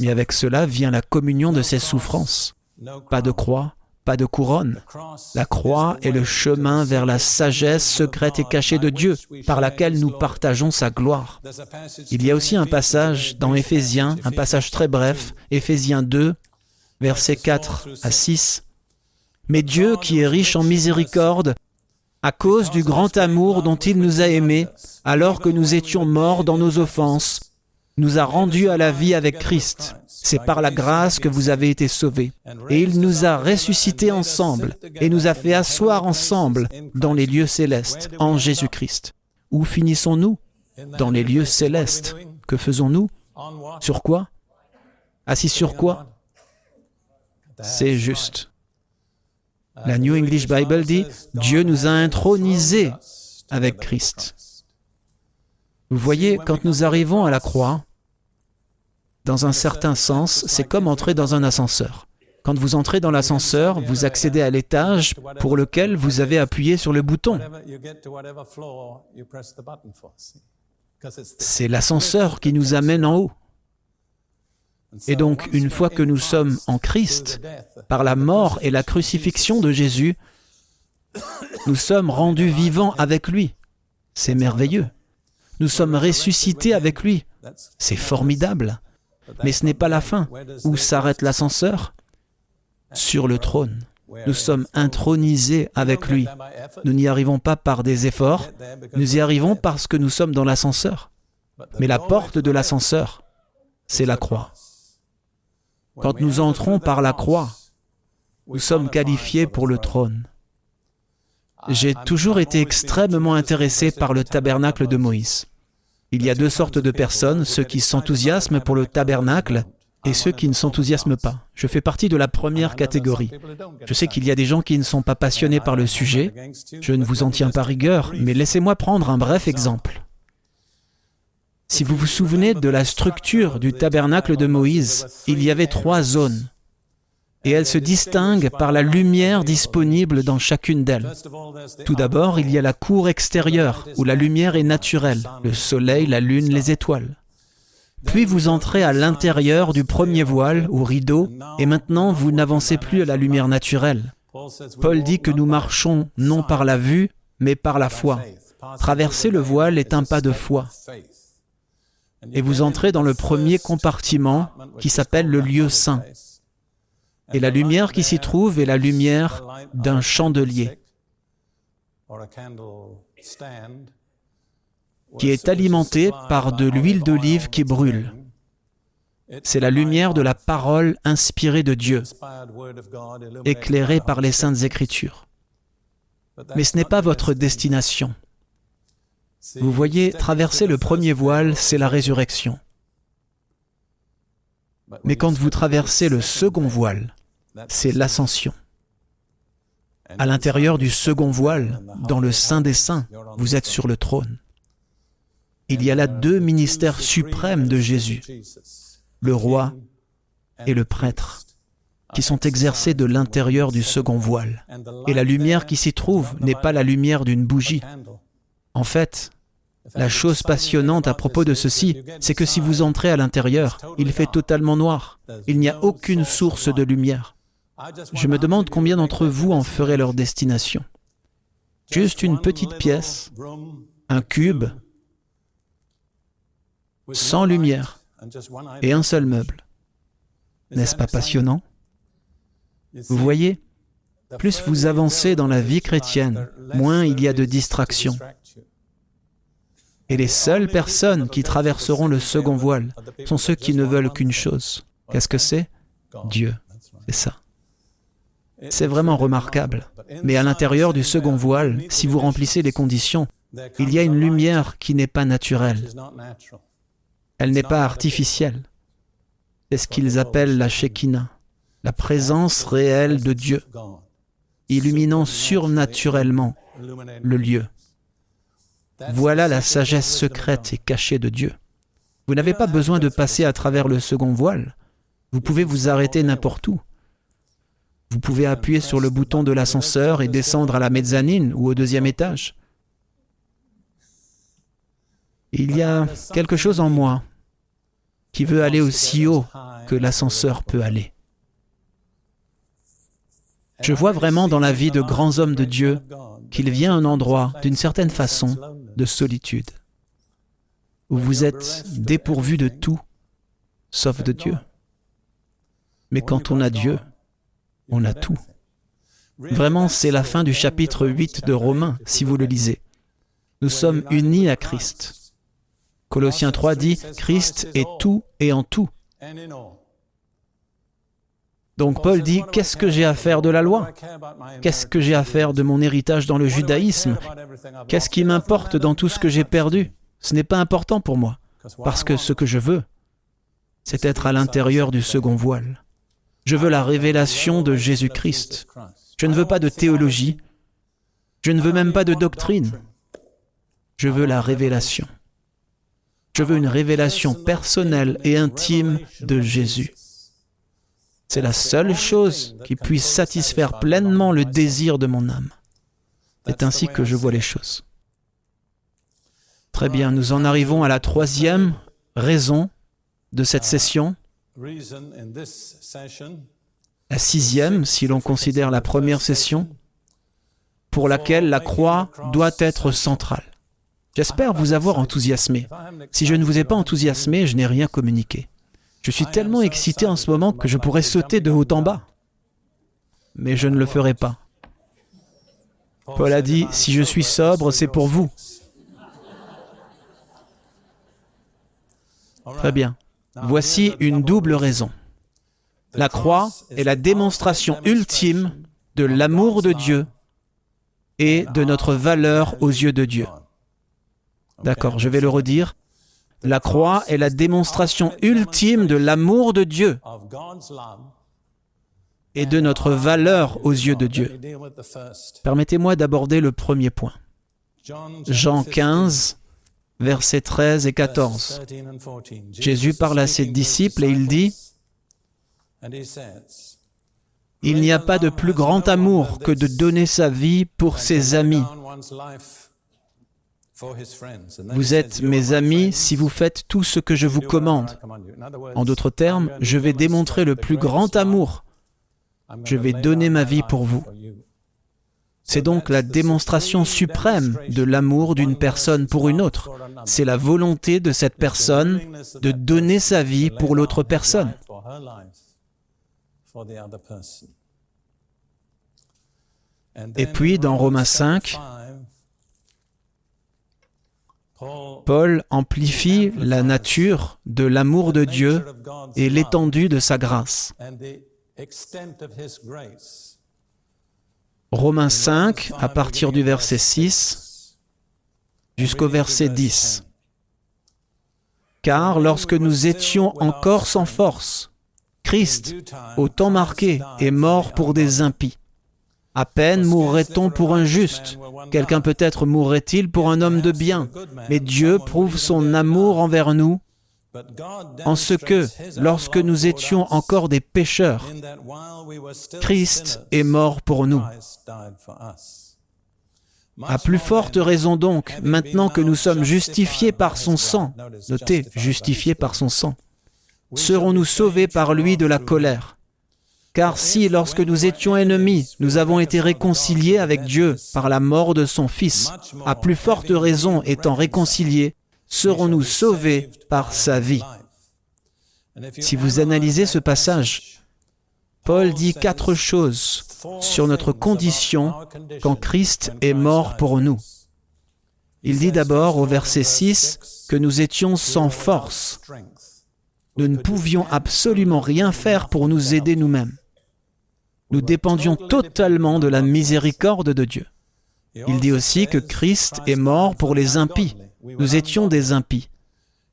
Speaker 1: mais avec cela vient la communion de ses souffrances. Pas de croix, pas de couronne. La croix est le chemin vers la sagesse secrète et cachée de Dieu, par laquelle nous partageons sa gloire. Il y a aussi un passage dans Éphésiens, un passage très bref, Éphésiens 2, versets 4 à 6. Mais Dieu, qui est riche en miséricorde, à cause du grand amour dont il nous a aimés, alors que nous étions morts dans nos offenses, nous a rendus à la vie avec Christ. C'est par la grâce que vous avez été sauvés. Et il nous a ressuscités ensemble et nous a fait asseoir ensemble dans les lieux célestes en Jésus-Christ. Où finissons-nous Dans les lieux célestes? Que faisons-nous? Sur quoi? Assis sur quoi? C'est juste. La New English Bible dit, Dieu nous a intronisés avec Christ. Vous voyez, quand nous arrivons à la croix, dans un certain sens, c'est comme entrer dans un ascenseur. Quand vous entrez dans l'ascenseur, vous accédez à l'étage pour lequel vous avez appuyé sur le bouton. C'est l'ascenseur qui nous amène en haut. Et donc, une fois que nous sommes en Christ, par la mort et la crucifixion de Jésus, nous sommes rendus vivants avec lui. C'est merveilleux. Nous sommes ressuscités avec lui. C'est formidable. Mais ce n'est pas la fin. Où s'arrête l'ascenseur Sur le trône. Nous sommes intronisés avec lui. Nous n'y arrivons pas par des efforts, nous y arrivons parce que nous sommes dans l'ascenseur. Mais la porte de l'ascenseur, c'est la croix. Quand nous entrons par la croix, nous sommes qualifiés pour le trône. J'ai toujours été extrêmement intéressé par le tabernacle de Moïse. Il y a deux sortes de personnes, ceux qui s'enthousiasment pour le tabernacle et ceux qui ne s'enthousiasment pas. Je fais partie de la première catégorie. Je sais qu'il y a des gens qui ne sont pas passionnés par le sujet. Je ne vous en tiens pas rigueur, mais laissez-moi prendre un bref exemple. Si vous vous souvenez de la structure du tabernacle de Moïse, il y avait trois zones et elle se distingue par la lumière disponible dans chacune d'elles. Tout d'abord, il y a la cour extérieure, où la lumière est naturelle, le soleil, la lune, les étoiles. Puis vous entrez à l'intérieur du premier voile ou rideau, et maintenant vous n'avancez plus à la lumière naturelle. Paul dit que nous marchons non par la vue, mais par la foi. Traverser le voile est un pas de foi. Et vous entrez dans le premier compartiment qui s'appelle le lieu saint. Et la lumière qui s'y trouve est la lumière d'un chandelier qui est alimenté par de l'huile d'olive qui brûle. C'est la lumière de la parole inspirée de Dieu, éclairée par les saintes écritures. Mais ce n'est pas votre destination. Vous voyez, traverser le premier voile, c'est la résurrection. Mais quand vous traversez le second voile, c'est l'ascension. À l'intérieur du second voile, dans le Saint des Saints, vous êtes sur le trône. Il y a là deux ministères suprêmes de Jésus, le roi et le prêtre, qui sont exercés de l'intérieur du second voile. Et la lumière qui s'y trouve n'est pas la lumière d'une bougie. En fait, la chose passionnante à propos de ceci, c'est que si vous entrez à l'intérieur, il fait totalement noir. Il n'y a aucune source de lumière. Je me demande combien d'entre vous en feraient leur destination. Juste une petite pièce, un cube, sans lumière et un seul meuble. N'est-ce pas passionnant? Vous voyez, plus vous avancez dans la vie chrétienne, moins il y a de distractions. Et les seules personnes qui traverseront le second voile sont ceux qui ne veulent qu'une chose. Qu'est-ce que c'est? Dieu. C'est ça. C'est vraiment remarquable. Mais à l'intérieur du second voile, si vous remplissez les conditions, il y a une lumière qui n'est pas naturelle. Elle n'est pas artificielle. C'est ce qu'ils appellent la Shekinah, la présence réelle de Dieu, illuminant surnaturellement le lieu. Voilà la sagesse secrète et cachée de Dieu. Vous n'avez pas besoin de passer à travers le second voile. Vous pouvez vous arrêter n'importe où. Vous pouvez appuyer sur le bouton de l'ascenseur et descendre à la mezzanine ou au deuxième étage. Il y a quelque chose en moi qui veut aller aussi haut que l'ascenseur peut aller. Je vois vraiment dans la vie de grands hommes de Dieu qu'il vient un endroit, d'une certaine façon, de solitude, où vous êtes dépourvu de tout, sauf de Dieu. Mais quand on a Dieu, on a tout. Vraiment, c'est la fin du chapitre 8 de Romains, si vous le lisez. Nous sommes unis à Christ. Colossiens 3 dit, Christ est tout et en tout. Donc Paul dit, qu'est-ce que j'ai à faire de la loi? Qu'est-ce que j'ai à faire de mon héritage dans le judaïsme? Qu'est-ce qui m'importe dans tout ce que j'ai perdu? Ce n'est pas important pour moi, parce que ce que je veux, c'est être à l'intérieur du second voile. Je veux la révélation de Jésus-Christ. Je ne veux pas de théologie. Je ne veux même pas de doctrine. Je veux la révélation. Je veux une révélation personnelle et intime de Jésus. C'est la seule chose qui puisse satisfaire pleinement le désir de mon âme. C'est ainsi que je vois les choses. Très bien, nous en arrivons à la troisième raison de cette session, la sixième, si l'on considère la première session, pour laquelle la croix doit être centrale. J'espère vous avoir enthousiasmé. Si je ne vous ai pas enthousiasmé, je n'ai rien communiqué. Je suis tellement excité en ce moment que je pourrais sauter de haut en bas. Mais je ne le ferai pas. Paul a dit, si je suis sobre, c'est pour vous. Très bien. Voici une double raison. La croix est la démonstration ultime de l'amour de Dieu et de notre valeur aux yeux de Dieu. D'accord, je vais le redire. La croix est la démonstration ultime de l'amour de Dieu et de notre valeur aux yeux de Dieu. Permettez-moi d'aborder le premier point. Jean 15, versets 13 et 14. Jésus parle à ses disciples et il dit, Il n'y a pas de plus grand amour que de donner sa vie pour ses amis. Vous êtes mes amis si vous faites tout ce que je vous commande. En d'autres termes, je vais démontrer le plus grand amour. Je vais donner ma vie pour vous. C'est donc la démonstration suprême de l'amour d'une personne pour une autre. C'est la volonté de cette personne de donner sa vie pour l'autre personne. Et puis dans Romains 5, Paul amplifie la nature de l'amour de Dieu et l'étendue de sa grâce. Romains 5, à partir du verset 6 jusqu'au verset 10. Car lorsque nous étions encore sans force, Christ, au temps marqué, est mort pour des impies. À peine mourrait-on pour un juste. Quelqu'un peut-être mourrait-il pour un homme de bien. Mais Dieu prouve son amour envers nous en ce que, lorsque nous étions encore des pécheurs, Christ est mort pour nous. À plus forte raison donc, maintenant que nous sommes justifiés par son sang, notez, justifiés par son sang, serons-nous sauvés par lui de la colère? Car si, lorsque nous étions ennemis, nous avons été réconciliés avec Dieu par la mort de son Fils, à plus forte raison étant réconciliés, serons-nous sauvés par sa vie. Si vous analysez ce passage, Paul dit quatre choses sur notre condition quand Christ est mort pour nous. Il dit d'abord au verset 6 que nous étions sans force. Nous ne pouvions absolument rien faire pour nous aider nous-mêmes. Nous dépendions totalement de la miséricorde de Dieu. Il dit aussi que Christ est mort pour les impies. Nous étions des impies.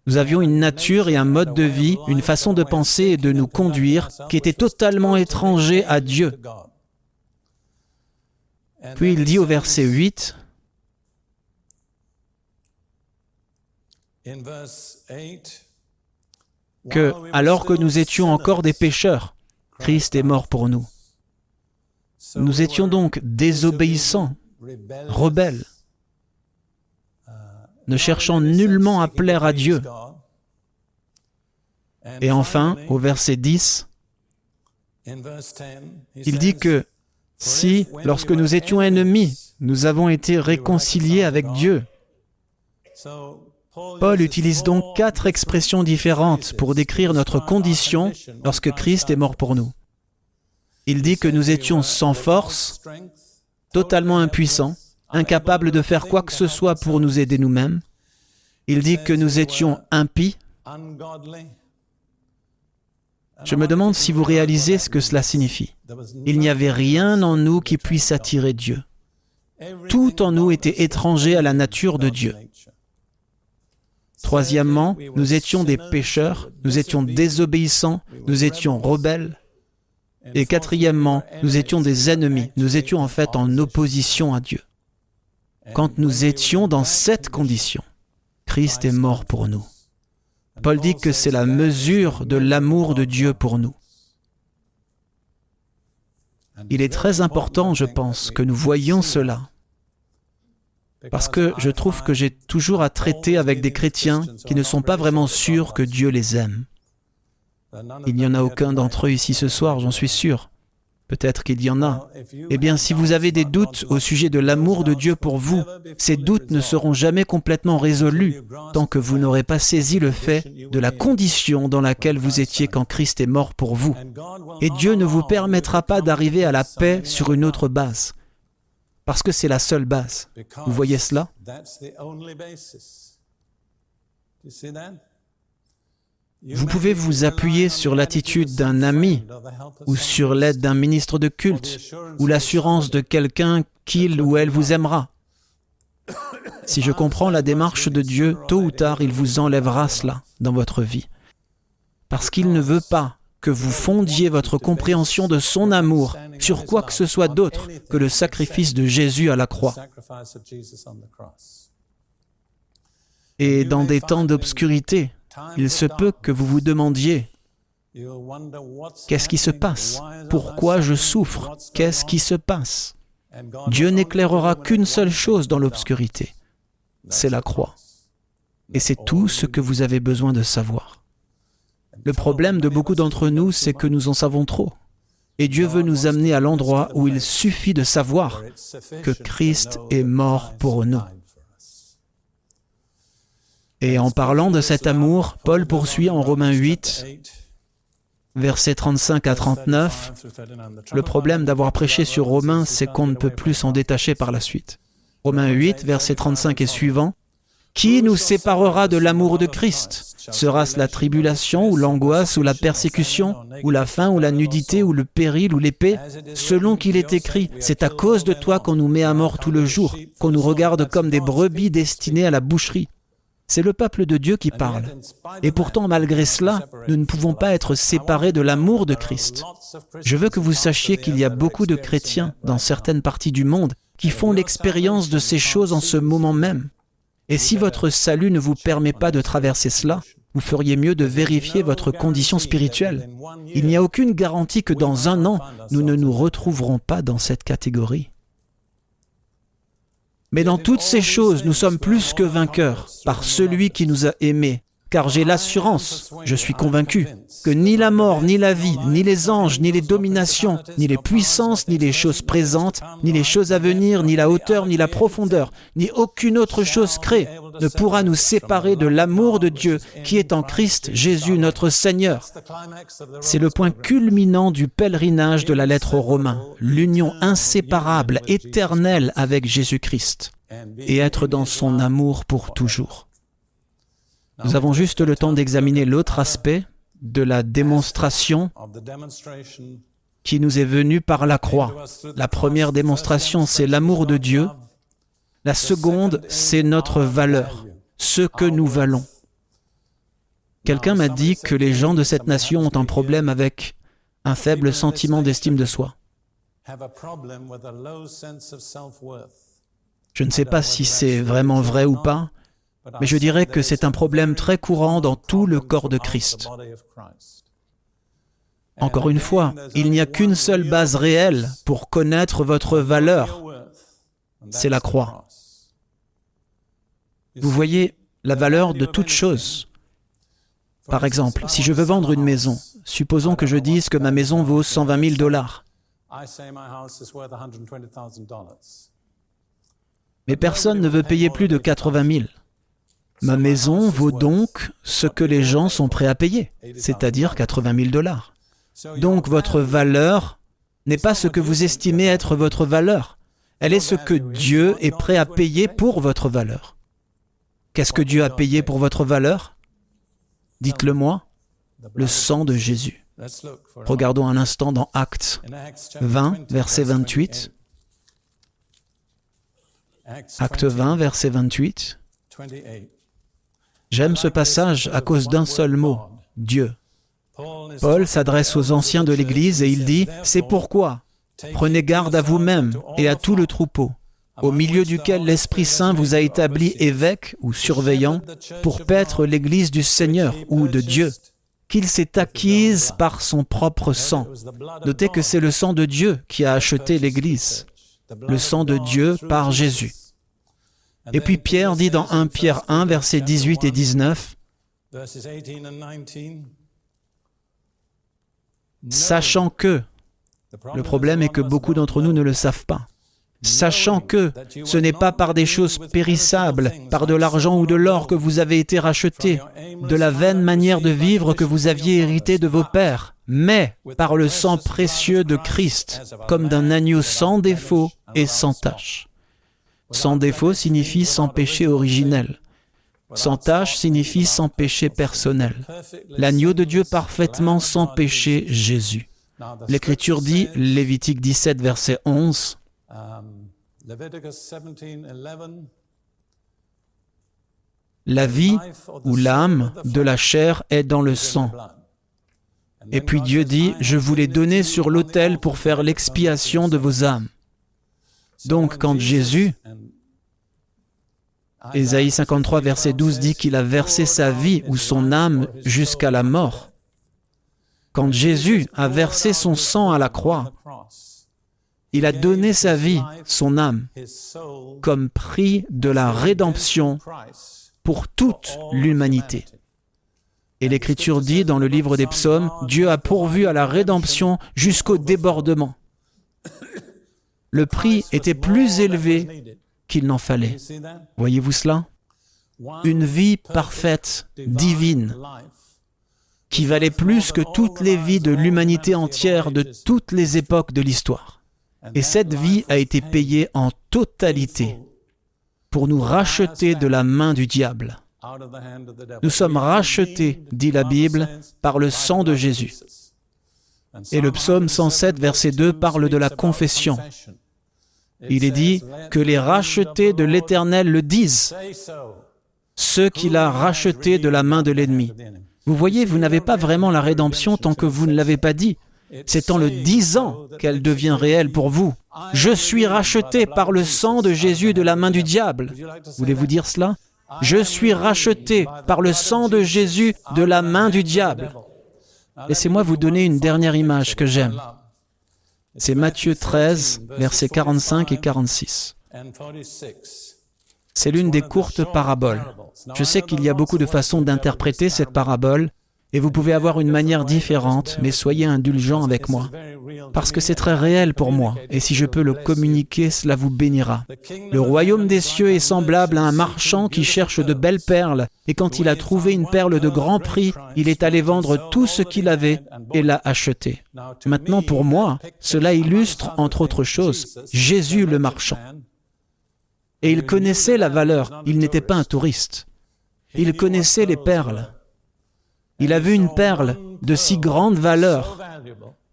Speaker 1: Nous avions une nature et un mode de vie, une façon de penser et de nous conduire qui était totalement étranger à Dieu. Puis il dit au verset 8, que, alors que nous étions encore des pécheurs, Christ est mort pour nous. Nous étions donc désobéissants, rebelles, ne cherchant nullement à plaire à Dieu. Et enfin, au verset 10, il dit que si, lorsque nous étions ennemis, nous avons été réconciliés avec Dieu, Paul utilise donc quatre expressions différentes pour décrire notre condition lorsque Christ est mort pour nous. Il dit que nous étions sans force, totalement impuissants, incapables de faire quoi que ce soit pour nous aider nous-mêmes. Il dit que nous étions impies. Je me demande si vous réalisez ce que cela signifie. Il n'y avait rien en nous qui puisse attirer Dieu. Tout en nous était étranger à la nature de Dieu. Troisièmement, nous étions des pécheurs, nous étions désobéissants, nous étions rebelles. Et quatrièmement, nous étions des ennemis, nous étions en fait en opposition à Dieu. Quand nous étions dans cette condition, Christ est mort pour nous. Paul dit que c'est la mesure de l'amour de Dieu pour nous. Il est très important, je pense, que nous voyions cela. Parce que je trouve que j'ai toujours à traiter avec des chrétiens qui ne sont pas vraiment sûrs que Dieu les aime. Il n'y en a aucun d'entre eux ici ce soir, j'en suis sûr. Peut-être qu'il y en a. Eh bien, si vous avez des doutes au sujet de l'amour de Dieu pour vous, ces doutes ne seront jamais complètement résolus tant que vous n'aurez pas saisi le fait de la condition dans laquelle vous étiez quand Christ est mort pour vous. Et Dieu ne vous permettra pas d'arriver à la paix sur une autre base parce que c'est la seule base. Vous voyez cela? Vous pouvez vous appuyer sur l'attitude d'un ami ou sur l'aide d'un ministre de culte ou l'assurance de quelqu'un qu'il ou elle vous aimera. Si je comprends la démarche de Dieu, tôt ou tard, il vous enlèvera cela dans votre vie. Parce qu'il ne veut pas que vous fondiez votre compréhension de son amour sur quoi que ce soit d'autre que le sacrifice de Jésus à la croix. Et dans des temps d'obscurité, il se peut que vous vous demandiez, qu'est-ce qui se passe? Pourquoi je souffre? Qu'est-ce qui se passe? Dieu n'éclairera qu'une seule chose dans l'obscurité, c'est la croix. Et c'est tout ce que vous avez besoin de savoir. Le problème de beaucoup d'entre nous, c'est que nous en savons trop. Et Dieu veut nous amener à l'endroit où il suffit de savoir que Christ est mort pour nous. Et en parlant de cet amour, Paul poursuit en Romains 8, versets 35 à 39. Le problème d'avoir prêché sur Romains, c'est qu'on ne peut plus s'en détacher par la suite. Romains 8, versets 35 et suivants. Qui nous séparera de l'amour de Christ? Sera-ce la tribulation ou l'angoisse ou la persécution ou la faim ou la nudité ou le péril ou l'épée? Selon qu'il est écrit, c'est à cause de toi qu'on nous met à mort tout le jour, qu'on nous regarde comme des brebis destinées à la boucherie. C'est le peuple de Dieu qui parle. Et pourtant, malgré cela, nous ne pouvons pas être séparés de l'amour de Christ. Je veux que vous sachiez qu'il y a beaucoup de chrétiens dans certaines parties du monde qui font l'expérience de ces choses en ce moment même. Et si votre salut ne vous permet pas de traverser cela, vous feriez mieux de vérifier votre condition spirituelle. Il n'y a aucune garantie que dans un an, nous ne nous retrouverons pas dans cette catégorie. Mais dans toutes ces choses, nous sommes plus que vainqueurs par celui qui nous a aimés. Car j'ai l'assurance, je suis convaincu, que ni la mort, ni la vie, ni les anges, ni les dominations, ni les puissances, ni les choses présentes, ni les choses à venir, ni la hauteur, ni la profondeur, ni aucune autre chose créée ne pourra nous séparer de l'amour de Dieu qui est en Christ Jésus notre Seigneur. C'est le point culminant du pèlerinage de la lettre aux Romains, l'union inséparable, éternelle avec Jésus-Christ, et être dans son amour pour toujours. Nous avons juste le temps d'examiner l'autre aspect de la démonstration qui nous est venue par la croix. La première démonstration, c'est l'amour de Dieu. La seconde, c'est notre valeur, ce que nous valons. Quelqu'un m'a dit que les gens de cette nation ont un problème avec un faible sentiment d'estime de soi. Je ne sais pas si c'est vraiment vrai ou pas, mais je dirais que c'est un problème très courant dans tout le corps de Christ. Encore une fois, il n'y a qu'une seule base réelle pour connaître votre valeur, c'est la croix. Vous voyez la valeur de toute chose. Par exemple, si je veux vendre une maison, supposons que je dise que ma maison vaut 120 000 dollars. Mais personne ne veut payer plus de 80 000. Ma maison vaut donc ce que les gens sont prêts à payer, c'est-à-dire 80 000 dollars. Donc votre valeur n'est pas ce que vous estimez être votre valeur, elle est ce que Dieu est prêt à payer pour votre valeur. Qu'est-ce que Dieu a payé pour votre valeur? Dites-le moi, le sang de Jésus. Regardons un instant dans Actes 20, verset 28. Acte 20, verset 28. J'aime ce passage à cause d'un seul mot, Dieu. Paul s'adresse aux anciens de l'Église et il dit, C'est pourquoi prenez garde à vous-même et à tout le troupeau, au milieu duquel l'Esprit Saint vous a établi évêque ou surveillant pour paître l'Église du Seigneur ou de Dieu, qu'il s'est acquise par son propre sang. Notez que c'est le sang de Dieu qui a acheté l'Église, le sang de Dieu par Jésus. Et puis Pierre dit dans 1 Pierre 1, versets 18 et 19, Sachant que, le problème est que beaucoup d'entre nous ne le savent pas, sachant que ce n'est pas par des choses périssables, par de l'argent ou de l'or que vous avez été rachetés, de la vaine manière de vivre que vous aviez hérité de vos pères, mais par le sang précieux de Christ, comme d'un agneau sans défaut et sans tache. Sans défaut signifie sans péché originel. Sans tâche signifie sans péché personnel. L'agneau de Dieu parfaitement sans péché, Jésus. L'Écriture dit, Lévitique 17, verset 11, La vie ou l'âme de la chair est dans le sang. Et puis Dieu dit, Je vous l'ai donné sur l'autel pour faire l'expiation de vos âmes. Donc quand Jésus, Ésaïe 53, verset 12 dit qu'il a versé sa vie ou son âme jusqu'à la mort. Quand Jésus a versé son sang à la croix, il a donné sa vie, son âme, comme prix de la rédemption pour toute l'humanité. Et l'Écriture dit dans le livre des psaumes, Dieu a pourvu à la rédemption jusqu'au débordement. Le prix était plus élevé qu'il n'en fallait. Voyez-vous cela? Une vie parfaite, divine, qui valait plus que toutes les vies de l'humanité entière de toutes les époques de l'histoire. Et cette vie a été payée en totalité pour nous racheter de la main du diable. Nous sommes rachetés, dit la Bible, par le sang de Jésus. Et le psaume 107, verset 2 parle de la confession. Il est dit que les rachetés de l'Éternel le disent, ceux qu'il a rachetés de la main de l'ennemi. Vous voyez, vous n'avez pas vraiment la rédemption tant que vous ne l'avez pas dit. C'est en le disant qu'elle devient réelle pour vous. Je suis racheté par le sang de Jésus de la main du diable. Voulez-vous dire cela? Je suis racheté par le sang de Jésus de la main du diable. Laissez-moi vous donner une dernière image que j'aime. C'est Matthieu 13, versets 45 et 46. C'est l'une des courtes paraboles. Je sais qu'il y a beaucoup de façons d'interpréter cette parabole, et vous pouvez avoir une manière différente, mais soyez indulgents avec moi, parce que c'est très réel pour moi, et si je peux le communiquer, cela vous bénira. Le royaume des cieux est semblable à un marchand qui cherche de belles perles, et quand il a trouvé une perle de grand prix, il est allé vendre tout ce qu'il avait et l'a achetée. Maintenant, pour moi, cela illustre, entre autres choses, Jésus le marchand. Et il connaissait la valeur, il n'était pas un touriste. Il connaissait les perles. Il a vu une perle de si grande valeur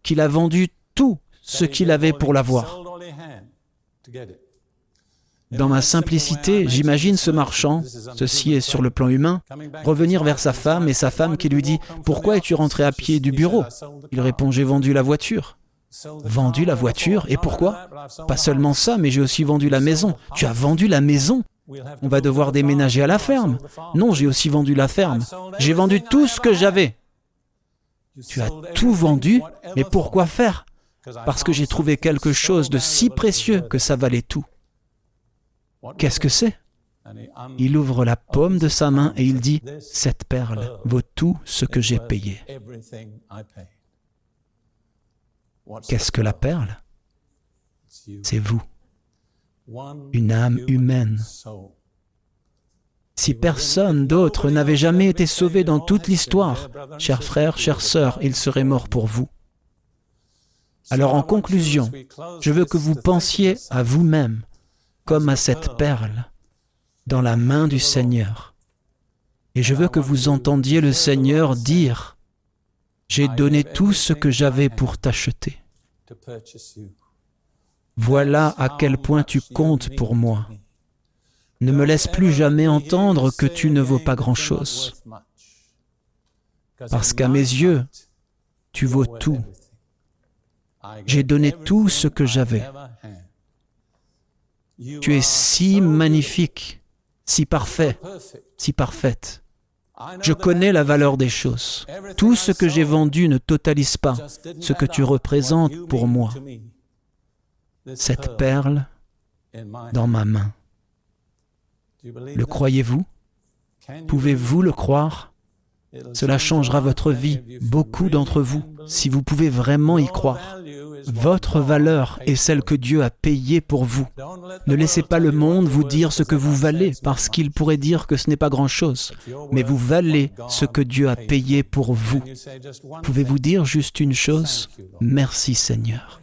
Speaker 1: qu'il a vendu tout ce qu'il avait pour l'avoir. Dans ma simplicité, j'imagine ce marchand, ceci est sur le plan humain, revenir vers sa femme et sa femme qui lui dit ⁇ Pourquoi es-tu rentré à pied du bureau ?⁇ Il répond ⁇ J'ai vendu la voiture. Vendu la voiture Et pourquoi? Pas seulement ça, mais j'ai aussi vendu la maison. Tu as vendu la maison On va devoir déménager à la ferme. Non, j'ai aussi vendu la ferme. J'ai vendu tout ce que j'avais. Tu as tout vendu, mais pourquoi faire? Parce que j'ai trouvé quelque chose de si précieux que ça valait tout. Qu'est-ce que c'est? Il ouvre la paume de sa main et il dit, Cette perle vaut tout ce que j'ai payé. Qu'est-ce que la perle? C'est vous, une âme humaine. Si personne d'autre n'avait jamais été sauvé dans toute l'histoire, chers frères, chères sœurs, il serait mort pour vous. Alors en conclusion, je veux que vous pensiez à vous-même comme à cette perle dans la main du Seigneur. Et je veux que vous entendiez le Seigneur dire, j'ai donné tout ce que j'avais pour t'acheter. Voilà à quel point tu comptes pour moi. Ne me laisse plus jamais entendre que tu ne vaux pas grand-chose. Parce qu'à mes yeux, tu vaux tout. J'ai donné tout ce que j'avais. Tu es si magnifique, si parfait, si parfaite. Je connais la valeur des choses. Tout ce que j'ai vendu ne totalise pas ce que tu représentes pour moi. Cette perle dans ma main. Le croyez-vous? Pouvez-vous le croire? Cela changera votre vie, beaucoup d'entre vous, si vous pouvez vraiment y croire. Votre valeur est celle que Dieu a payée pour vous. Ne laissez pas le monde vous dire ce que vous valez, parce qu'il pourrait dire que ce n'est pas grand-chose. Mais vous valez ce que Dieu a payé pour vous. Pouvez-vous dire juste une chose? Merci Seigneur.